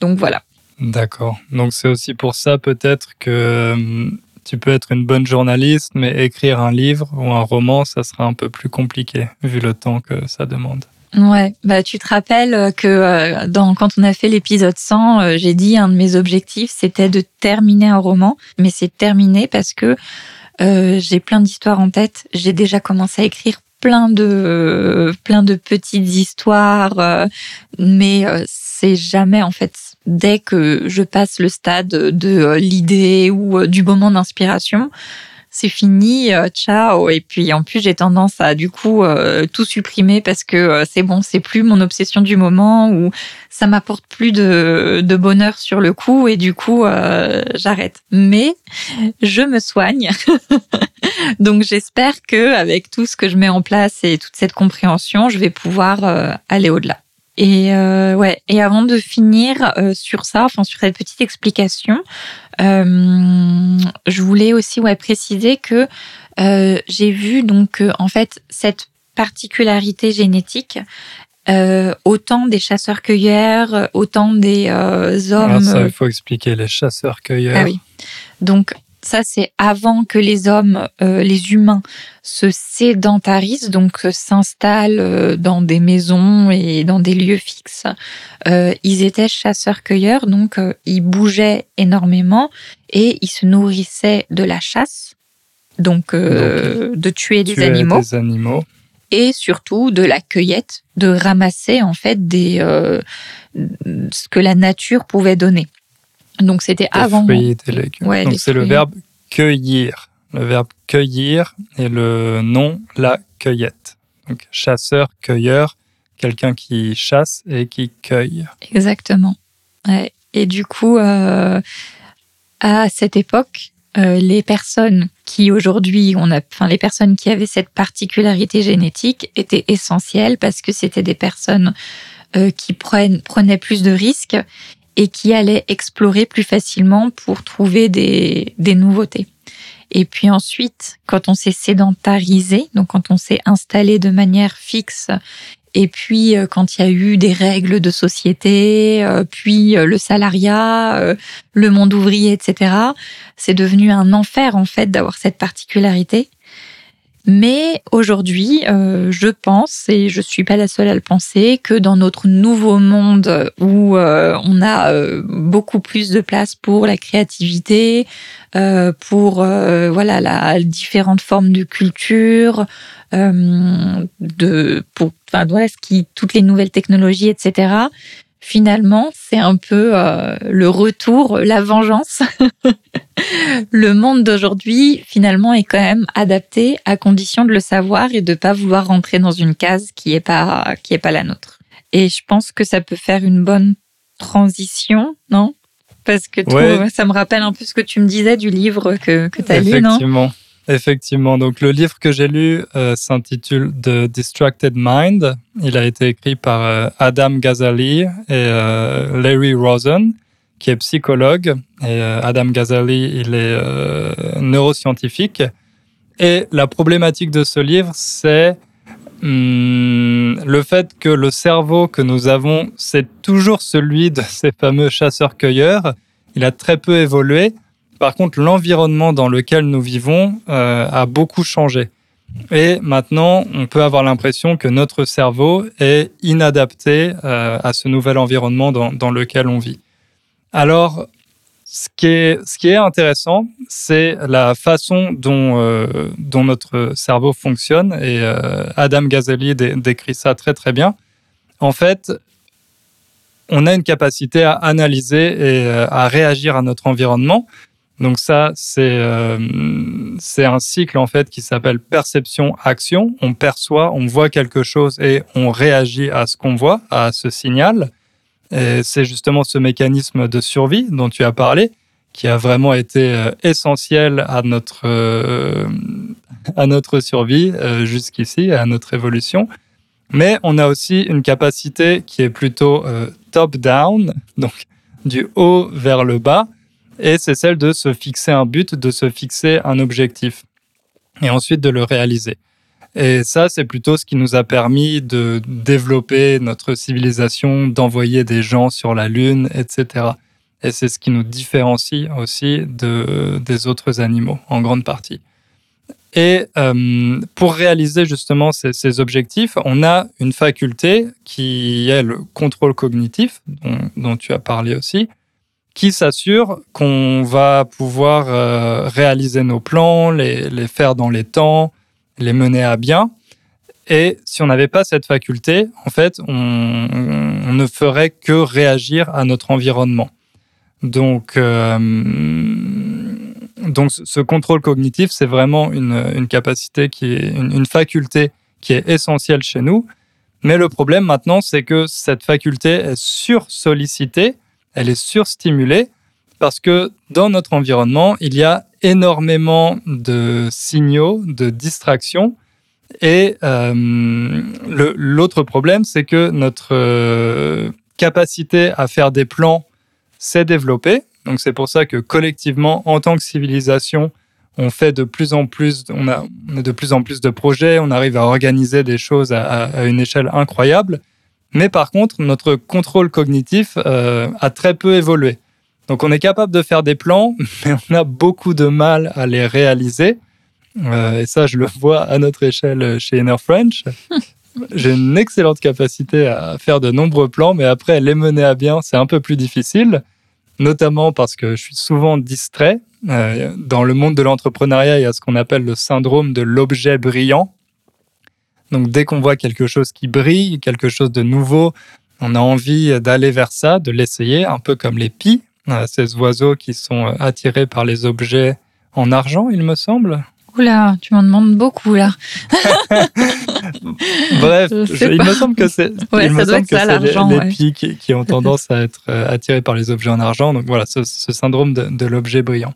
B: Donc voilà.
A: D'accord. Donc c'est aussi pour ça peut-être que hum, tu peux être une bonne journaliste, mais écrire un livre ou un roman, ça sera un peu plus compliqué vu le temps que ça demande.
B: Ouais, bah tu te rappelles que euh, dans quand on a fait l'épisode 100, euh, j'ai dit un de mes objectifs c'était de terminer un roman, mais c'est terminé parce que euh, j'ai plein d'histoires en tête. J'ai déjà commencé à écrire plein de euh, plein de petites histoires, euh, mais euh, c'est jamais en fait dès que je passe le stade de euh, l'idée ou euh, du moment d'inspiration, c'est fini, euh, ciao. Et puis en plus, j'ai tendance à du coup euh, tout supprimer parce que euh, c'est bon, c'est plus mon obsession du moment ou ça m'apporte plus de, de bonheur sur le coup et du coup j'arrête. Mais je me soigne. [LAUGHS] Donc j'espère que avec tout ce que je mets en place et toute cette compréhension, je vais pouvoir aller au-delà. Et euh, ouais. Et avant de finir euh, sur ça, enfin sur cette petite explication, euh, je voulais aussi ouais préciser que j'ai vu donc en fait cette particularité génétique, autant des chasseurs-cueilleurs, autant des euh, hommes.
A: Alors ça, il faut expliquer les chasseurs-cueilleurs.
B: Ah oui. Donc ça c'est avant que les hommes, euh, les humains, se sédentarisent, donc euh, s'installent euh, dans des maisons et dans des lieux fixes. Euh, ils étaient chasseurs-cueilleurs, donc euh, ils bougeaient énormément et ils se nourrissaient de la chasse, donc, euh, de tuer des animaux
A: des animaux.
B: et surtout de la cueillette, de ramasser en fait des euh, ce que la nature pouvait donner. Donc c'était avant.
A: fruits, des légumes.
B: Ouais,
A: Donc c'est le verbe cueillir. Le verbe cueillir et le nom la cueillette. Donc chasseur-cueilleur, quelqu'un qui chasse et qui cueille.
B: Exactement. Ouais. Et du coup, euh, à cette époque, euh, les personnes qui aujourd'hui, on a, enfin, les personnes qui avaient cette particularité génétique étaient essentielles parce que c'était des personnes euh, qui prennent, prenaient plus de risques et qui allaient explorer plus facilement pour trouver des, des nouveautés. Et puis ensuite, quand on s'est sédentarisé, donc quand on s'est installé de manière fixe et puis euh, quand il y a eu des règles de société, euh, puis euh, le salariat, le monde ouvrier, etc., c'est devenu un enfer en fait d'avoir cette particularité. Mais aujourd'hui, je pense, et je suis pas la seule à le penser, que dans notre nouveau monde où on a beaucoup plus de place pour la créativité, pour voilà la différentes formes de culture, euh, de pour enfin voilà ce qui toutes les nouvelles technologies etc finalement c'est un peu euh, le retour la vengeance [LAUGHS] [LAUGHS] le monde d'aujourd'hui finalement est quand même adapté à condition de le savoir et de pas vouloir rentrer dans une case qui est pas qui est pas la nôtre. Et je pense que ça peut faire une bonne transition non? Parce que ça me rappelle un peu ce que tu me disais du livre que, que tu as lu, non?
A: Effectivement. Donc, le livre que j'ai lu euh, s'intitule The Distracted Mind. Il a été écrit par euh, Adam Ghazali et euh, Larry Rosen, qui est psychologue. Et Adam Ghazali, il est neuroscientifique. Et la problématique de ce livre, c'est hmm, le fait que le cerveau que nous avons, c'est toujours celui de [LAUGHS] ces fameux chasseurs-cueilleurs. Il a très peu évolué. Par contre, l'environnement dans lequel nous vivons euh, a beaucoup changé. Et maintenant, on peut avoir l'impression que notre cerveau est inadapté euh, à ce nouvel environnement dans, lequel on vit. Alors, ce qui est, intéressant, c'est la façon dont, euh, notre cerveau fonctionne. Et Adam Gazeli décrit ça très très bien. En fait, on a une capacité à analyser et à réagir à notre environnement donc ça, euh, c'est un cycle en fait qui s'appelle perception-action. On perçoit, on voit quelque chose et on réagit à ce qu'on voit, à ce signal. C'est justement ce mécanisme de survie dont tu as parlé qui a vraiment été euh, essentiel à notre euh, à notre survie jusqu'ici, à notre évolution. Mais on a aussi une capacité qui est plutôt top-down, donc du haut vers le bas et c'est celle de se fixer un but, de se fixer un objectif, et ensuite de le réaliser. Et ça, c'est plutôt ce qui nous a permis de développer notre civilisation, d'envoyer des gens sur la Lune, etc. Et c'est ce qui nous différencie aussi de, des autres animaux, en grande partie. Et euh, pour réaliser justement ces, objectifs, on a une faculté qui est le contrôle cognitif, dont, tu as parlé aussi, qui s'assure qu'on va pouvoir euh, réaliser nos plans, les, faire dans les temps, les mener à bien. Et si on n'avait pas cette faculté, en fait, on, ne ferait que réagir à notre environnement. Donc, euh, donc ce contrôle cognitif, c'est vraiment une, une, capacité qui est une, une faculté qui est essentielle chez nous. Mais le problème maintenant, c'est que cette faculté est sursollicitée elle est surstimulée parce que dans notre environnement, il y a énormément de signaux, de distractions. Et euh, l'autre problème, c'est que notre euh, capacité à faire des plans s'est développée. Donc c'est pour ça que collectivement, en tant que civilisation, on fait de plus en plus, on a, de plus en plus de projets, on arrive à organiser des choses à une échelle incroyable. Mais par contre, notre contrôle cognitif euh, a très peu évolué. Donc on est capable de faire des plans, [LAUGHS] mais on a beaucoup de mal à les réaliser. Euh, et ça, je le vois à notre échelle chez Inner French. [LAUGHS] J'ai une excellente capacité à faire de nombreux plans, mais après, les mener à bien, c'est un peu plus difficile, notamment parce que je suis souvent distrait. Euh, dans le monde de l'entrepreneuriat, il y a ce qu'on appelle le syndrome de l'objet brillant. Donc dès qu'on voit quelque chose qui brille, quelque chose de nouveau, on a envie d'aller vers ça, de l'essayer, un peu comme les pies, ces oiseaux qui sont euh, attirés par les objets en argent, il me semble.
B: Oula, tu m'en demandes beaucoup là. [LAUGHS]
A: Bref, il me semble que c'est [LAUGHS] ouais, les, les pies qui, ont tendance à être euh, attirés par les objets en argent. Donc voilà, ce, syndrome de, de l'objet brillant.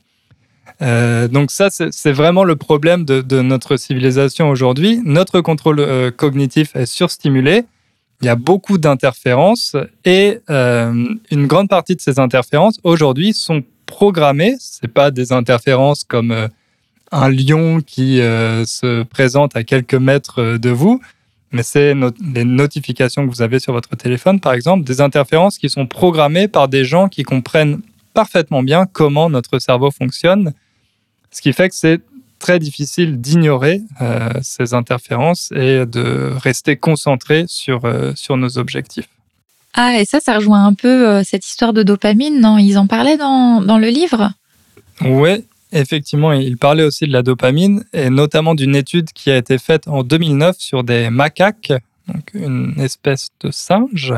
A: Euh, donc ça, c'est vraiment le problème de, notre civilisation aujourd'hui. Notre contrôle euh, cognitif est surstimulé. Il y a beaucoup d'interférences et euh, une grande partie de ces interférences aujourd'hui sont programmées. C'est pas des interférences comme un lion qui se présente à quelques mètres de vous, mais c'est les notifications que vous avez sur votre téléphone, par exemple, des interférences qui sont programmées par des gens qui comprennent parfaitement bien comment notre cerveau fonctionne ce qui fait que c'est très difficile d'ignorer euh, ces interférences et de rester concentré sur, euh, sur nos objectifs.
B: Ah, et ça, ça rejoint un peu euh, cette histoire de dopamine, non? Ils en parlaient dans, dans le livre?
A: Oui, effectivement, il parlait aussi de la dopamine et notamment d'une étude qui a été faite en 2009 sur des macaques, donc une espèce de singe,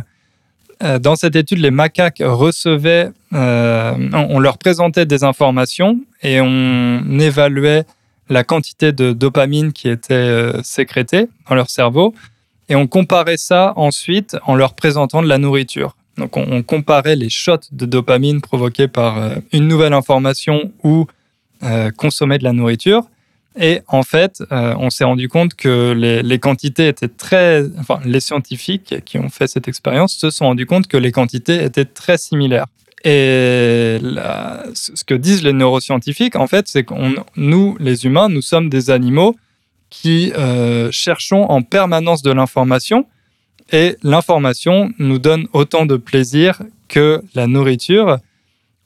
A: dans cette étude, les macaques recevaient, on leur présentait des informations et on évaluait la quantité de dopamine qui était euh, sécrétée dans leur cerveau et on comparait ça ensuite en leur présentant de la nourriture. Donc on, comparait les shots de dopamine provoqués par une nouvelle information ou consommer de la nourriture et en fait, euh, on s'est rendu compte que les, quantités étaient très... Enfin, les scientifiques qui ont fait cette expérience se sont rendus compte que les quantités étaient très similaires. Et ce que disent les neuroscientifiques, en fait, c'est que nous, les humains, nous sommes des animaux qui euh, cherchons en permanence de l'information. Et l'information nous donne autant de plaisir que la nourriture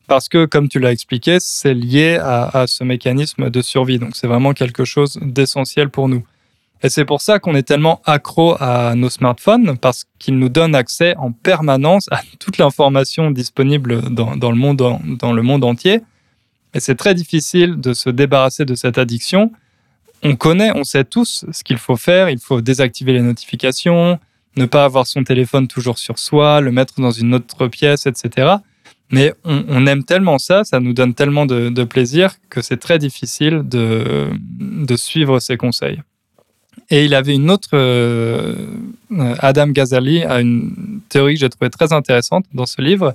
A: parce que, comme tu l'as expliqué, c'est lié à, ce mécanisme de survie. Donc, c'est vraiment quelque chose d'essentiel pour nous. Et c'est pour ça qu'on est tellement accro à nos smartphones, parce qu'ils nous donnent accès en permanence à toute l'information disponible dans, le monde, dans le monde entier. Et c'est très difficile de se débarrasser de cette addiction. On connaît, on sait tous ce qu'il faut faire. Il faut désactiver les notifications, ne pas avoir son téléphone toujours sur soi, le mettre dans une autre pièce, etc. Mais on, aime tellement ça, ça nous donne tellement de, plaisir que c'est très difficile de, suivre ses conseils. Et il avait une autre, euh, Adam Ghazali a une théorie que j'ai trouvée très intéressante dans ce livre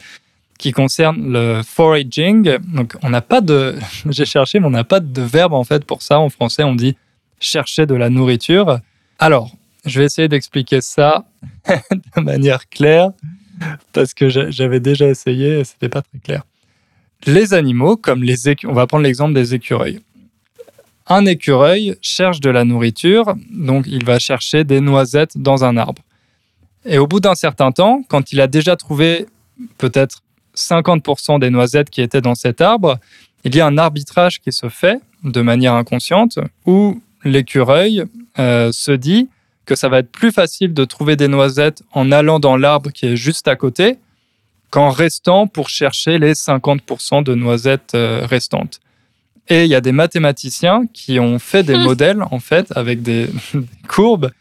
A: qui concerne le foraging. Donc on n'a pas de, [LAUGHS] j'ai cherché, mais on n'a pas de verbe en fait pour ça. En français, on dit chercher de la nourriture. Alors, je vais essayer d'expliquer ça [LAUGHS] de manière claire parce que j'avais déjà essayé et c'était pas très clair. Les animaux, comme les on va prendre l'exemple des écureuils. Un écureuil cherche de la nourriture, donc il va chercher des noisettes dans un arbre. Et au bout d'un certain temps, quand il a déjà trouvé peut-être 50% des noisettes qui étaient dans cet arbre, il y a un arbitrage qui se fait de manière inconsciente où l'écureuil euh, se dit que ça va être plus facile de trouver des noisettes en allant dans l'arbre qui est juste à côté qu'en restant pour chercher les 50% de noisettes euh, restantes. Et il y a des mathématiciens qui ont fait des [LAUGHS] modèles, en fait, avec des, [LAUGHS] courbes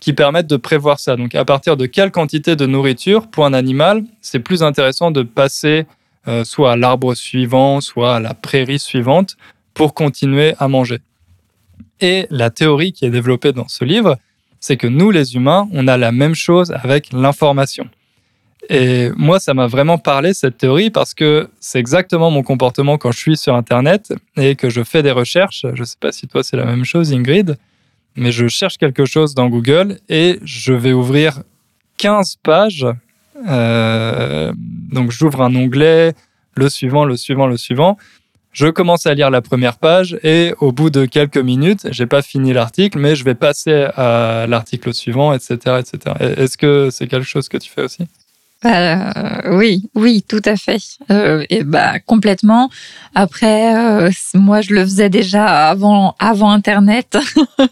A: qui permettent de prévoir ça. Donc, à partir de quelle quantité de nourriture pour un animal, c'est plus intéressant de passer euh, soit à l'arbre suivant, soit à la prairie suivante pour continuer à manger. Et la théorie qui est développée dans ce livre, c'est que nous, les humains, on a la même chose avec l'information. Et moi, ça m'a vraiment parlé, cette théorie, parce que c'est exactement mon comportement quand je suis sur Internet et que je fais des recherches. Je ne sais pas si toi, c'est la même chose, Ingrid, mais je cherche quelque chose dans Google et je vais ouvrir 15 pages. Euh, donc, j'ouvre un onglet, le suivant, le suivant, le suivant. Je commence à lire la première page et au bout de quelques minutes, j'ai pas fini l'article, mais je vais passer à l'article suivant, etc., etc. Est-ce que c'est quelque chose que tu fais aussi?
B: Euh, oui, oui, tout à fait. Euh, bah complètement. Après, euh, moi, je le faisais déjà avant, Internet,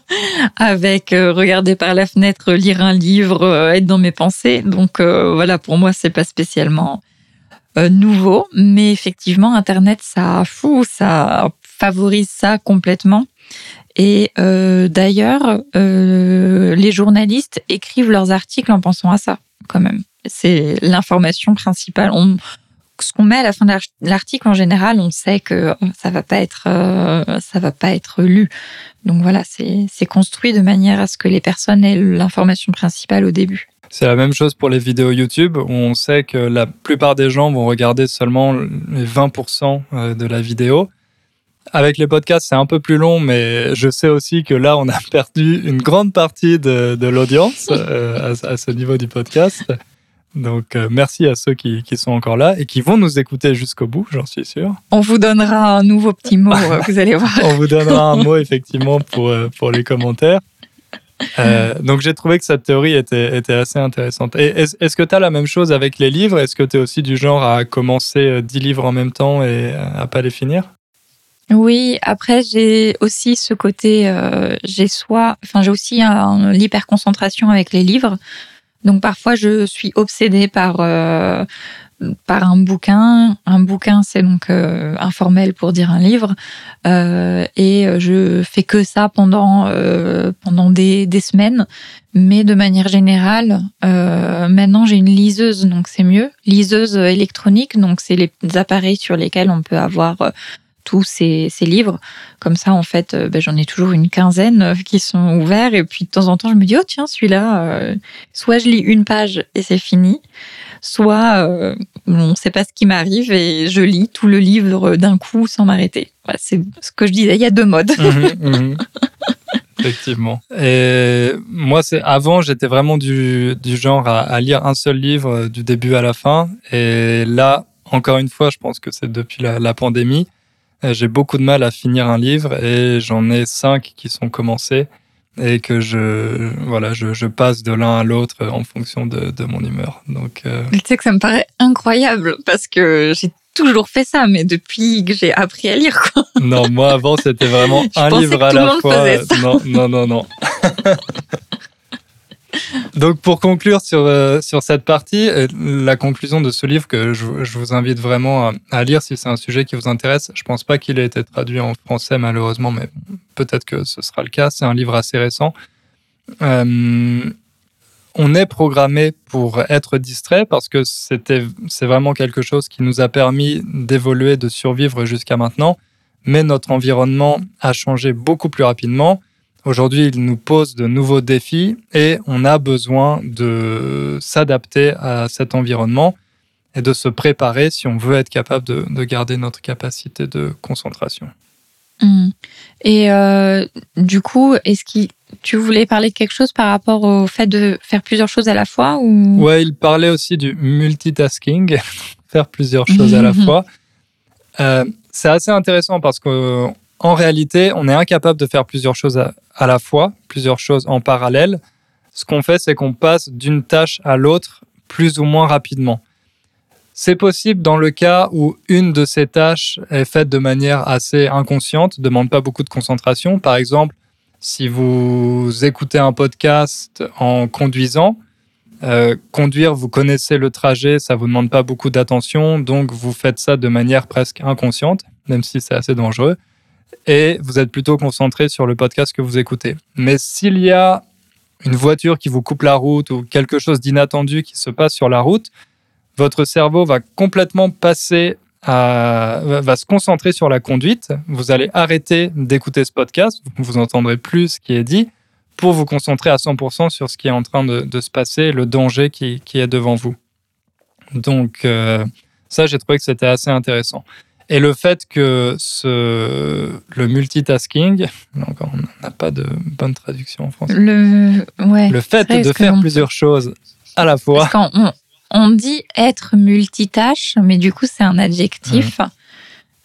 B: [LAUGHS] avec regarder par la fenêtre, lire un livre, être dans mes pensées. Donc voilà, pour moi, c'est pas spécialement euh, nouveau, mais effectivement, Internet, ça fout, ça favorise ça complètement. Et euh, d'ailleurs, euh, les journalistes écrivent leurs articles en pensant à ça, quand même. C'est l'information principale. On, ce qu'on met à la fin de l'article, en général, on sait que ça va pas être, ça va pas être lu. Donc voilà, c'est construit de manière à ce que les personnes aient l'information principale au début.
A: C'est la même chose pour les vidéos YouTube, où on sait que la plupart des gens vont regarder seulement les 20% euh, de la vidéo. avec les podcasts, c'est un peu plus long, mais je sais aussi que là, on a [LAUGHS] perdu une grande partie de, de l'audience [LAUGHS] euh, à, à, ce niveau du podcast. Donc, euh, merci à ceux qui, qui, sont encore là et qui vont nous écouter jusqu'au bout, j'en suis sûr.
B: On vous donnera un nouveau petit mot, euh, vous allez voir. [LAUGHS]
A: on vous donnera un [LAUGHS] mot, effectivement, pour, pour les commentaires. Euh, donc j'ai trouvé que cette théorie était, était assez intéressante. est-ce, est que tu as la même chose avec les livres? Est-ce que tu es aussi du genre à commencer 10 livres en même temps et à pas les finir?
B: Oui, après j'ai aussi ce côté, euh, j'ai soit, enfin j'ai aussi l'hyperconcentration avec les livres. Donc parfois je suis obsédée par euh, par un bouquin. Un bouquin c'est donc euh, informel pour dire un livre, euh, et je fais que ça pendant euh, pendant des, des semaines. Mais de manière générale, maintenant j'ai une liseuse, donc c'est mieux. Liseuse électronique, donc c'est les appareils sur lesquels on peut avoir tous ces, livres. Comme ça, en fait, euh, ben, j'en ai toujours une quinzaine euh, qui sont ouverts. Et puis, de temps en temps, je me dis, oh, tiens, celui-là, euh, soit je lis une page et c'est fini, soit on ne sait pas ce qui m'arrive et je lis tout le livre d'un coup sans m'arrêter. c'est ce que je disais, il y a deux modes. Mhm, mhm. [LAUGHS]
A: Effectivement. Et moi, c'est avant, j'étais vraiment du, genre à, lire un seul livre du début à la fin. Et là, encore une fois, je pense que c'est depuis la pandémie. Euh, j'ai beaucoup de mal à finir un livre et j'en ai cinq qui sont commencés et que je voilà je, je passe de l'un à l'autre en fonction de, de, mon humeur. Donc
B: euh... tu sais que ça me paraît incroyable parce que j'ai toujours fait ça, mais depuis que j'ai appris à lire. Quoi.
A: Non, moi avant c'était vraiment [LAUGHS] un livre à la fois. Non, non, non, non. [LAUGHS] Donc pour conclure sur, euh, sur cette partie, euh, la conclusion de ce livre que je, vous invite vraiment à, lire si c'est un sujet qui vous intéresse, je pense pas qu'il ait été traduit en français malheureusement, mais peut-être que ce sera le cas, c'est un livre assez récent. Euh, on est programmé pour être distrait parce que c'est vraiment quelque chose qui nous a permis d'évoluer, de survivre jusqu'à maintenant, mais notre environnement a changé beaucoup plus rapidement Aujourd'hui, il nous pose de nouveaux défis et on a besoin de s'adapter à cet environnement et de se préparer si on veut être capable de, garder notre capacité de concentration.
B: Mmh. Et euh, du coup, est-ce que tu voulais parler de quelque chose par rapport au fait de faire plusieurs choses à la fois ou...
A: Ouais, il parlait aussi du multitasking, [LAUGHS] faire plusieurs choses à la [LAUGHS] fois. Euh, c'est assez intéressant parce que en réalité, on est incapable de faire plusieurs choses à, la fois, plusieurs choses en parallèle. Ce qu'on fait, c'est qu'on passe d'une tâche à l'autre plus ou moins rapidement. C'est possible dans le cas où une de ces tâches est faite de manière assez inconsciente, ne demande pas beaucoup de concentration. Par exemple, si vous écoutez un podcast en conduisant, euh, conduire, vous connaissez le trajet, ça vous demande pas beaucoup d'attention, donc vous faites ça de manière presque inconsciente, même si c'est assez dangereux et vous êtes plutôt concentré sur le podcast que vous écoutez. Mais s'il y a une voiture qui vous coupe la route ou quelque chose d'inattendu qui se passe sur la route, votre cerveau va complètement passer à, va se concentrer sur la conduite. Vous allez arrêter d'écouter ce podcast, vous entendrez plus ce qui est dit pour vous concentrer à 100% sur ce qui est en train de, se passer, le danger qui, est devant vous. Donc euh, ça, j'ai trouvé que c'était assez intéressant. Et le fait que ce, le multitasking, encore on n'a pas de bonne traduction en français.
B: Le, ouais,
A: le fait de faire plusieurs choses à la fois.
B: Parce on dit être multitâche, mais du coup c'est un adjectif.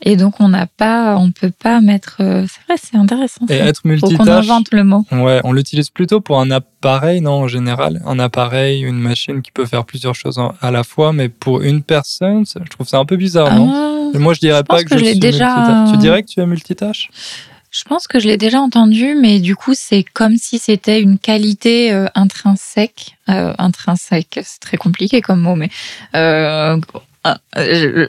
B: Et donc, on n'a pas, on peut pas mettre. Euh, c'est vrai, c'est intéressant.
A: Et être multitâche.
B: on invente le mot.
A: Ouais, on l'utilise plutôt pour un appareil, non, en général. Un appareil, une machine qui peut faire plusieurs choses à la fois, mais pour une personne, je trouve ça un peu bizarre, non? Moi, je dirais pas que, je, suis déjà... multitâche. Tu dirais que tu es multitâche?
B: Je pense que je l'ai déjà entendu, mais du coup, c'est comme si c'était une qualité euh, intrinsèque. Euh, intrinsèque, c'est très compliqué comme mot, mais euh,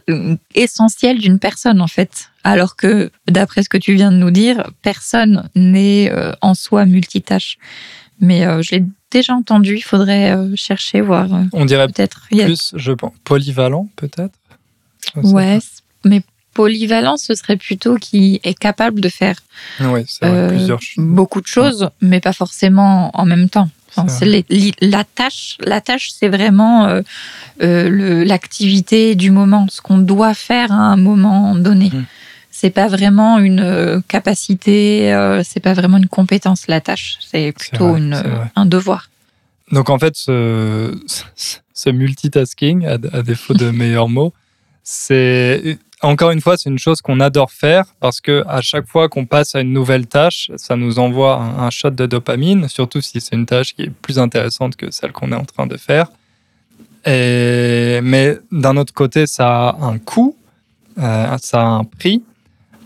B: essentiel d'une personne en fait. Alors que, d'après ce que tu viens de nous dire, personne n'est euh, en soi multitâche. Mais euh, je l'ai déjà entendu, il faudrait chercher, voir.
A: On dirait peut-être plus, je pense, polyvalent peut-être?
B: Ouais, mais polyvalent, ce serait plutôt qui est capable de faire beaucoup de choses, mais pas forcément en même temps la tâche, la tâche, c'est vraiment euh, euh, l'activité du moment, ce qu'on doit faire à un moment donné. Mmh. c'est pas vraiment une capacité, c'est pas vraiment une compétence la tâche, c'est plutôt une, un devoir.
A: Donc en fait, ce, [LAUGHS] ce multitasking, à, défaut de [LAUGHS] meilleurs mots, c'est encore une fois, c'est une chose qu'on adore faire parce que à chaque fois qu'on passe à une nouvelle tâche, ça nous envoie un, shot de dopamine, surtout si c'est une tâche qui est plus intéressante que celle qu'on est en train de faire. Mais d'un autre côté, ça a un coût, euh, ça a un prix,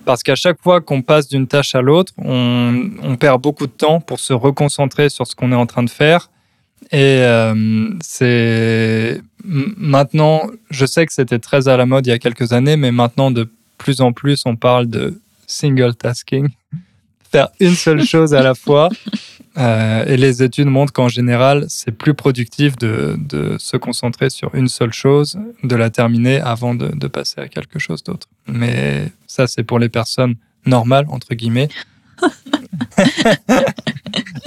A: parce qu'à chaque fois qu'on passe d'une tâche à l'autre, on, perd beaucoup de temps pour se reconcentrer sur ce qu'on est en train de faire et euh, c'est maintenant, je sais que c'était très à la mode il y a quelques années, mais maintenant de plus en plus, on parle de single tasking, faire une seule [LAUGHS] chose à la fois. Euh, et les études montrent qu'en général, c'est plus productif de, de, se concentrer sur une seule chose, de la terminer avant de, de passer à quelque chose d'autre. Mais ça, c'est pour les personnes normales, entre guillemets.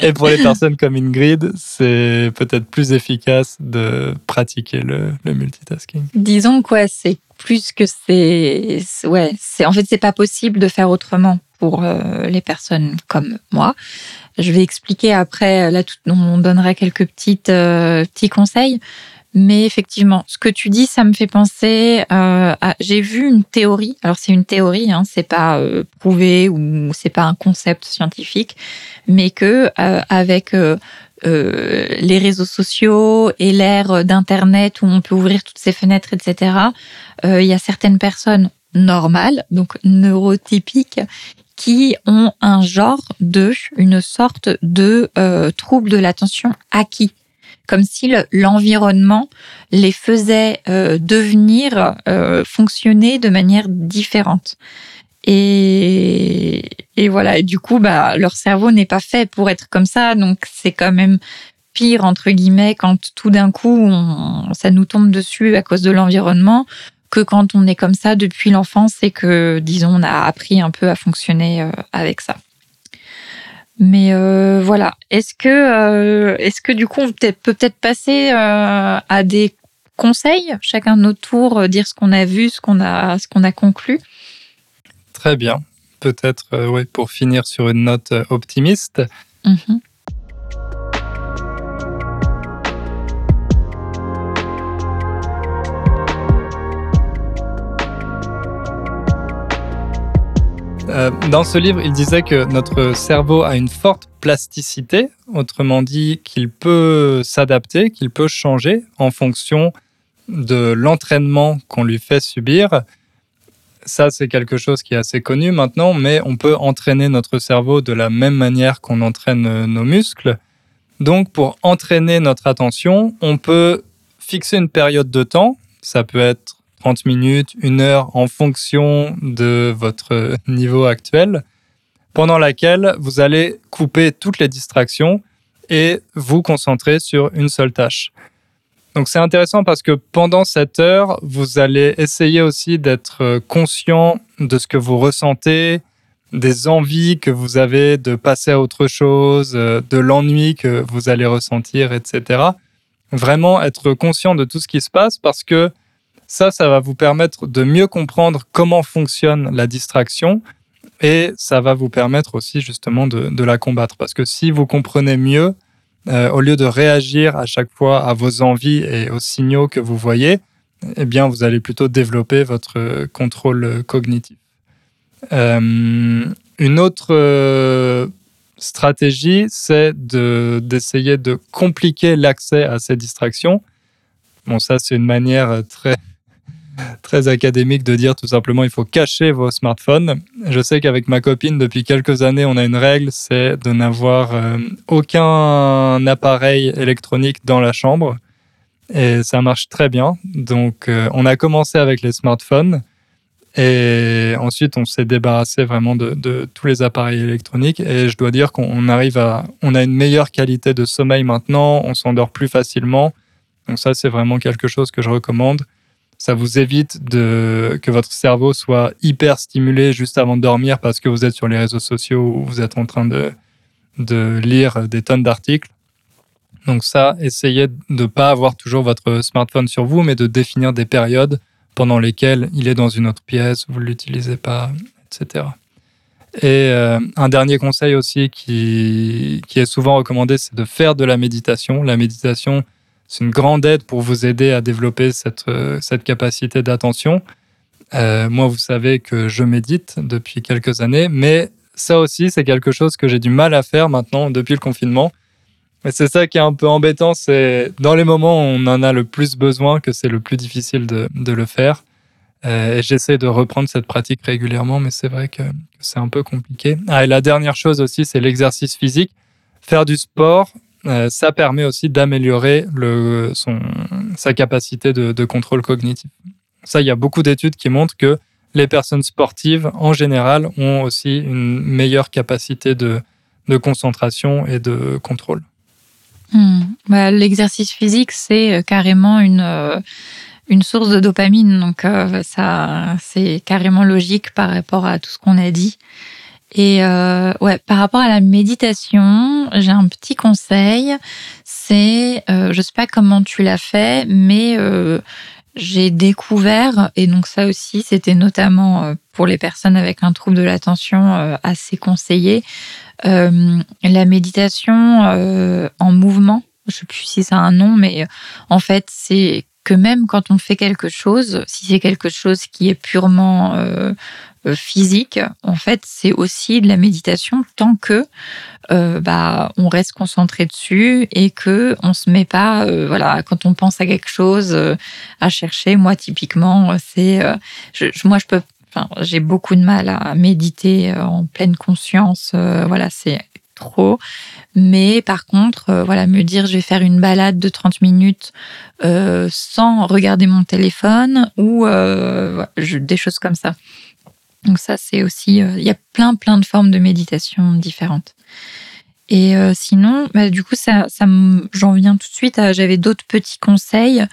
A: Et pour les personnes comme Ingrid, c'est peut-être plus efficace de pratiquer le, multitasking.
B: Disons quoi, c'est plus que c'est, ouais, c'est en fait c'est pas possible de faire autrement pour euh, les personnes comme moi. Je vais expliquer après. Là, on donnera quelques petites euh, petits conseils. Mais effectivement, ce que tu dis, ça me fait penser euh, à. J'ai vu une théorie. Alors c'est une théorie, hein, c'est pas euh, prouvé ou c'est pas un concept scientifique, mais que euh, avec euh, euh, les réseaux sociaux et l'ère d'internet où on peut ouvrir toutes ses fenêtres, etc. Il y a certaines personnes normales, donc neurotypiques, qui ont un genre de, une sorte de trouble de l'attention acquis comme si l'environnement les faisait euh, devenir, euh, fonctionner de manière différente. Et, et voilà, et du coup, bah, leur cerveau n'est pas fait pour être comme ça, donc c'est quand même pire, entre guillemets, quand tout d'un coup, ça nous tombe dessus à cause de l'environnement, que quand on est comme ça depuis l'enfance et que, disons, on a appris un peu à fonctionner euh, avec ça. Mais euh, voilà, est-ce que, euh, est-ce que du coup on peut peut-être passer euh, à des conseils, chacun de notre tour, dire ce qu'on a vu, ce qu'on a, ce qu'on a conclu?
A: Très bien. Peut-être, ouais, pour finir sur une note optimiste. Mm-hmm. Euh, dans ce livre, il disait que notre cerveau a une forte plasticité, autrement dit qu'il peut s'adapter, qu'il peut changer en fonction de l'entraînement qu'on lui fait subir. Ça, c'est quelque chose qui est assez connu maintenant, mais on peut entraîner notre cerveau de la même manière qu'on entraîne nos muscles. Donc, pour entraîner notre attention, on peut fixer une période de temps. Ça peut être 30 minutes, une heure en fonction de votre niveau actuel, pendant laquelle vous allez couper toutes les distractions et vous concentrer sur une seule tâche. Donc c'est intéressant parce que pendant cette heure, vous allez essayer aussi d'être conscient de ce que vous ressentez, des envies que vous avez de passer à autre chose, de l'ennui que vous allez ressentir, etc. Vraiment être conscient de tout ce qui se passe parce que ça, ça va vous permettre de mieux comprendre comment fonctionne la distraction et ça va vous permettre aussi justement de, la combattre. Parce que si vous comprenez mieux, euh, au lieu de réagir à chaque fois à vos envies et aux signaux que vous voyez, eh bien, vous allez plutôt développer votre contrôle cognitif. Euh, une autre euh, stratégie, c'est d'essayer de compliquer l'accès à ces distractions. Bon, ça, c'est une manière très [LAUGHS] très académique de dire tout simplement il faut cacher vos smartphones. Je sais qu'avec ma copine, depuis quelques années, on a une règle, c'est de n'avoir euh, aucun appareil électronique dans la chambre. Et ça marche très bien. Donc, euh, on a commencé avec les smartphones. Et ensuite, on s'est débarrassé vraiment de, de, tous les appareils électroniques. Et je dois dire qu'on arrive à, on a une meilleure qualité de sommeil maintenant. On s'endort plus facilement. Donc ça, c'est vraiment quelque chose que je recommande ça vous évite de, que votre cerveau soit hyper stimulé juste avant de dormir parce que vous êtes sur les réseaux sociaux ou vous êtes en train de, de lire des tonnes d'articles. Donc ça, essayez de ne pas avoir toujours votre smartphone sur vous, mais de définir des périodes pendant lesquelles il est dans une autre pièce, vous ne l'utilisez pas, etc. Et euh, un dernier conseil aussi qui, qui est souvent recommandé, c'est de faire de la méditation. La méditation, c'est une grande aide pour vous aider à développer cette, euh, cette capacité d'attention. Euh, moi, vous savez que je médite depuis quelques années, mais ça aussi, c'est quelque chose que j'ai du mal à faire maintenant depuis le confinement. Et c'est ça qui est un peu embêtant, c'est dans les moments où on en a le plus besoin que c'est le plus difficile de, le faire. Euh, et j'essaie de reprendre cette pratique régulièrement, mais c'est vrai que c'est un peu compliqué. Ah, et la dernière chose aussi, c'est l'exercice physique. Faire du sport, euh, ça permet aussi d'améliorer sa capacité de, contrôle cognitif. Ça, il y a beaucoup d'études qui montrent que les personnes sportives, en général, ont aussi une meilleure capacité de, de concentration et de contrôle.
B: Hmm. Bah, L'exercice physique, c'est euh, carrément une une source de dopamine. Donc euh, ça, c'est carrément logique par rapport à tout ce qu'on a dit. Et euh, ouais, par rapport à la méditation, j'ai un petit conseil. C'est, euh, je sais pas comment tu l'as fait, mais euh, j'ai découvert, et donc ça aussi, c'était notamment euh, pour les personnes avec un trouble de l'attention assez conseillé, la méditation en mouvement. Je sais plus si c'est un nom, mais en fait, c'est que même quand on fait quelque chose, si c'est quelque chose qui est purement euh, euh, physique, en fait, c'est aussi de la méditation tant que euh, bah on reste concentré dessus et que on se met pas, euh, voilà, quand on pense à quelque chose euh, à chercher. Moi, typiquement, c'est, je, moi, je peux, enfin, j'ai beaucoup de mal à méditer en pleine conscience. voilà, c'est trop. Mais par contre, euh, voilà, me dire je vais faire une balade de 30 minutes euh, sans regarder mon téléphone ou euh, des choses comme ça. Donc ça, c'est aussi, il y a plein plein de formes de méditation différentes. Et sinon, bah, du coup, ça, ça j'en viens tout de suite. J'avais d'autres petits conseils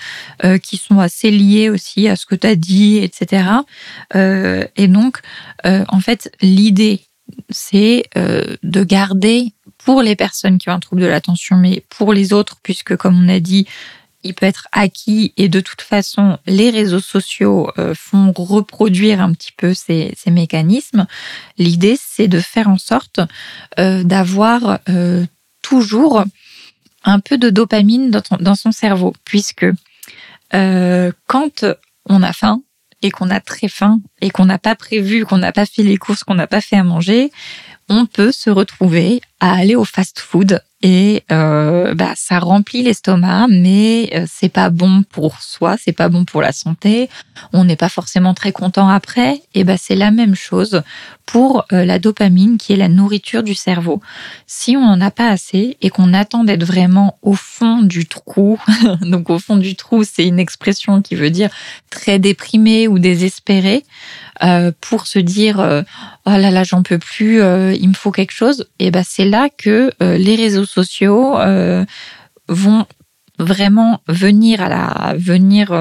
B: qui sont assez liés aussi à ce que tu as dit, etc. et donc, en fait, l'idée c'est euh, de garder pour les personnes qui ont un trouble de l'attention, mais pour les autres, puisque comme on a dit, il peut être acquis et de toute façon, les réseaux sociaux euh, font reproduire un petit peu ces, mécanismes. L'idée, c'est de faire en sorte euh, d'avoir toujours un peu de dopamine dans, dans son cerveau, puisque quand on a faim, et qu'on a très faim et qu'on n'a pas prévu, qu'on n'a pas fait les courses, qu'on n'a pas fait à manger, on peut se retrouver à aller au fast-food et euh, bah, ça remplit l'estomac, mais euh, c'est pas bon pour soi, c'est pas bon pour la santé. On n'est pas forcément très content après. Et bah, c'est la même chose pour euh, la dopamine qui est la nourriture du cerveau. Si on n'en a pas assez et qu'on attend d'être vraiment au fond du trou, [LAUGHS] donc au fond du trou, c'est une expression qui veut dire très déprimé ou désespéré, euh, pour se dire euh, oh là là j'en peux plus, euh, il me faut quelque chose. Et ben c'est là que les réseaux sociaux vont vraiment venir à la venir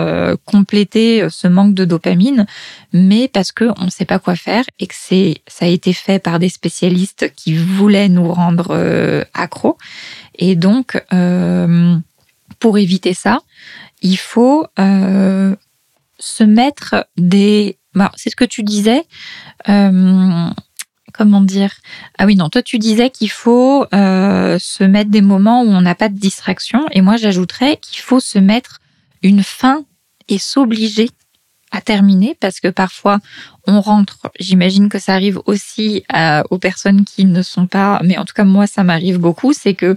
B: compléter ce manque de dopamine mais parce que on ne sait pas quoi faire et que c'est ça a été fait par des spécialistes qui voulaient nous rendre euh, accros et donc pour éviter ça il faut se mettre des bah, c'est ce que tu disais. Euh, comment dire? Ah oui, non, toi tu disais qu'il faut euh, se mettre des moments où on n'a pas de distraction. Et moi j'ajouterais qu'il faut se mettre une fin et s'obliger à terminer parce que parfois on rentre, j'imagine que ça arrive aussi aux personnes qui ne sont pas, mais en tout cas moi ça m'arrive beaucoup, c'est que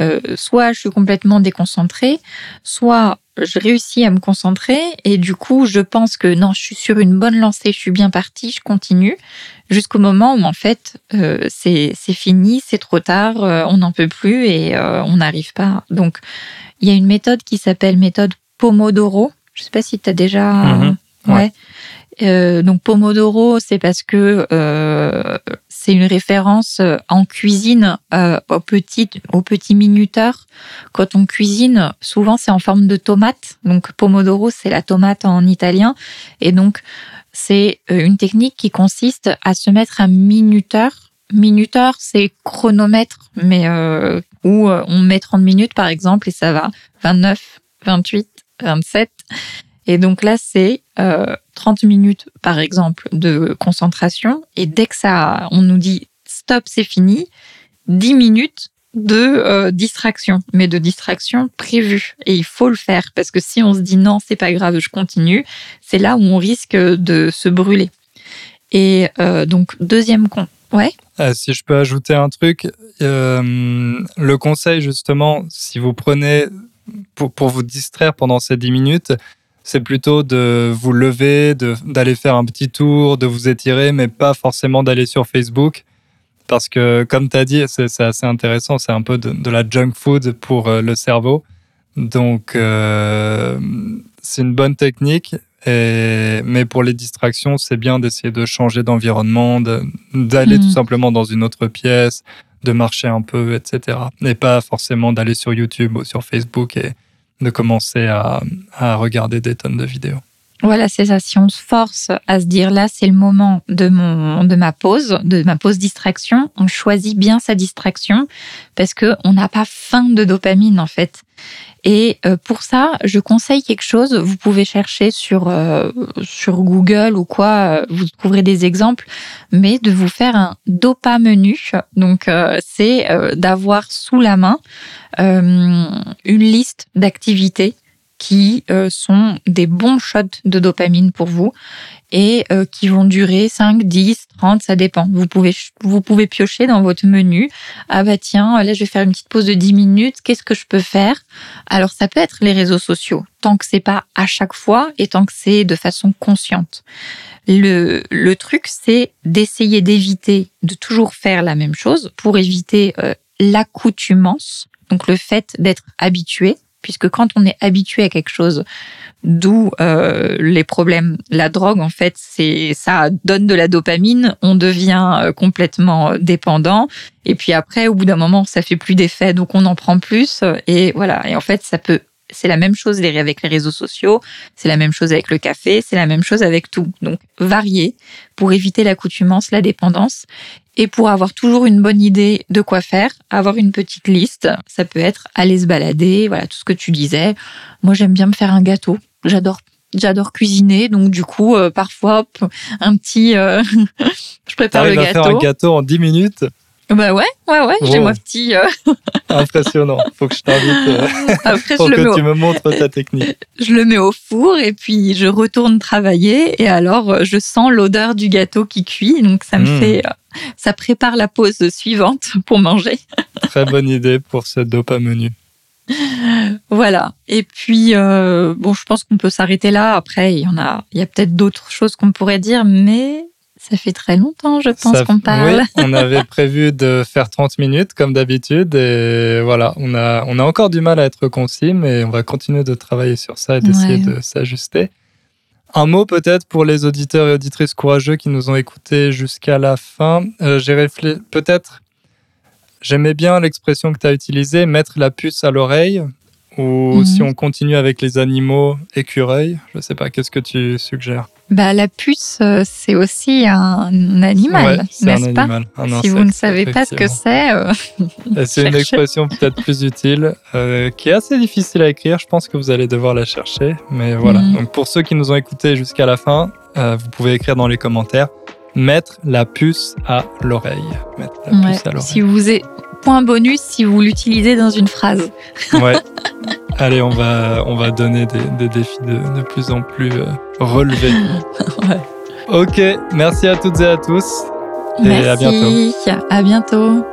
B: euh, soit je suis complètement déconcentrée, soit je réussis à me concentrer et du coup, je pense que non, je suis sur une bonne lancée, je suis bien partie, je continue jusqu'au moment où en fait euh, c'est fini, c'est trop tard, euh, on n'en peut plus et euh, on n'arrive pas. Donc, il y a une méthode qui s'appelle méthode Pomodoro. Je sais pas si tu as déjà.
A: Mhm.
B: ouais. Euh, donc Pomodoro, c'est parce que euh, c'est une référence euh, en cuisine euh, au petit au petit minuteur. Quand on cuisine, souvent c'est en forme de tomate. Donc Pomodoro, c'est la tomate en italien, et donc c'est euh, une technique qui consiste à se mettre un minuteur. Minuteur, c'est chronomètre, mais euh, où on met 30 minutes par exemple et ça va 29, 28, 27 Et donc là, c'est 30 minutes, par exemple, de concentration. Et dès que ça, on nous dit stop, c'est fini, 10 minutes de distraction, mais de distraction prévue. Et il faut le faire parce que si on se dit non, c'est pas grave, je continue, c'est là où on risque de se brûler. Et donc deuxième con, ouais.
A: Euh, si je peux ajouter un truc, euh, le conseil justement, si vous prenez pour, pour, vous distraire pendant ces 10 minutes, c'est plutôt de vous lever, d'aller faire un petit tour, de vous étirer, mais pas forcément d'aller sur Facebook. Parce que, comme tu as dit, c'est assez intéressant, c'est un peu de, la junk food pour euh, le cerveau. Donc, euh, c'est une bonne technique. Et, mais pour les distractions, c'est bien d'essayer de changer d'environnement, d'aller tout mm. simplement dans une autre pièce, de marcher un peu, etc. Et pas forcément d'aller sur YouTube ou sur Facebook et de commencer à, à regarder des tonnes de vidéos.
B: Voilà, c'est ça. Si on se force à se dire là, c'est le moment de mon de ma pause, de ma pause distraction, on choisit bien sa distraction parce que on n'a pas faim de dopamine en fait. Et euh, pour ça, je conseille quelque chose. Vous pouvez chercher sur euh, sur Google ou quoi, euh, vous trouverez des exemples, mais de vous faire un dopamenu. Donc c'est d'avoir sous la main une liste d'activités qui euh, sont des bons shots de dopamine pour vous et euh, qui vont durer 5, 10, 30, ça dépend. Vous pouvez, vous pouvez piocher dans votre menu. Ah bah tiens, là je vais faire une petite pause de 10 minutes, qu'est-ce que je peux faire? Alors ça peut être les réseaux sociaux, tant que c'est pas à chaque fois et tant que c'est de façon consciente. Le, le truc, c'est d'essayer d'éviter de toujours faire la même chose pour éviter euh, l'accoutumance, donc le fait d'être habitué puisque quand on est habitué à quelque chose, d'où euh, les problèmes, la drogue en fait, c'est ça donne de la dopamine, on devient euh, complètement euh, dépendant, et puis après, au bout d'un moment, ça fait plus d'effet, donc on en prend plus, et voilà. Et en fait, ça peut c'est la même chose avec les réseaux sociaux, c'est la même chose avec le café, c'est la même chose avec tout. Donc varier pour éviter l'accoutumance, la dépendance et pour avoir toujours une bonne idée de quoi faire, avoir une petite liste. Ça peut être aller se balader, voilà tout ce que tu disais. Moi j'aime bien me faire un gâteau. J'adore j'adore cuisiner, donc du coup euh, parfois un petit, euh, [LAUGHS] je prépare le gâteau. À
A: faire un gâteau en 10 minutes?
B: Bah ouais, ouais, ouais, j'ai mon petit. Euh, [LAUGHS]
A: Impressionnant. Faut que je t'invite euh, [LAUGHS] Après, pour je que le tu me montres ta technique.
B: Je le mets au four et puis je retourne travailler et alors je sens l'odeur du gâteau qui cuit, donc ça me hmm. fait, [LAUGHS] ça prépare la pause suivante pour manger.
A: Très bonne idée pour ce dopa menu.
B: Voilà. Et puis, bon, je pense qu'on peut s'arrêter là. Après, il y en a, il y a peut-être d'autres choses qu'on pourrait dire, mais ça fait très longtemps, je pense, qu'on parle.
A: Oui, [LAUGHS] on avait prévu de faire 30 minutes, comme d'habitude. Et voilà, on a, on a encore du mal à être concis, mais on va continuer de travailler sur ça et d'essayer de s'ajuster. Un mot peut-être pour les auditeurs et auditrices courageux qui nous ont écoutés jusqu'à la fin. Euh, j'ai réfléchi, peut-être, j'aimais bien l'expression que tu as utilisée, mettre la puce à l'oreille. Ou si mhm. on continue avec les animaux, écureuils, je ne sais pas, qu'est-ce que tu suggères?
B: Bah, La puce, euh, c'est aussi un animal, n'est-ce pas? Si vous ne savez pas ce que c'est... Euh,
A: c'est une [LAUGHS] expression peut-être plus utile, euh, qui est assez difficile à écrire, je pense que vous allez devoir la chercher. Mais voilà, mhm. donc pour ceux qui nous ont écoutés jusqu'à la fin, vous pouvez écrire dans les commentaires mettre la puce à l'oreille. Mettre
B: la puce à l'oreille. Si vous êtes point bonus si vous l'utilisez dans une phrase.
A: Ouais. [LAUGHS] Allez, on va, on va donner des, défis de, plus en plus euh, relevés. [LAUGHS] ouais. Ok, merci à toutes et à tous.
B: Et à bientôt. À bientôt.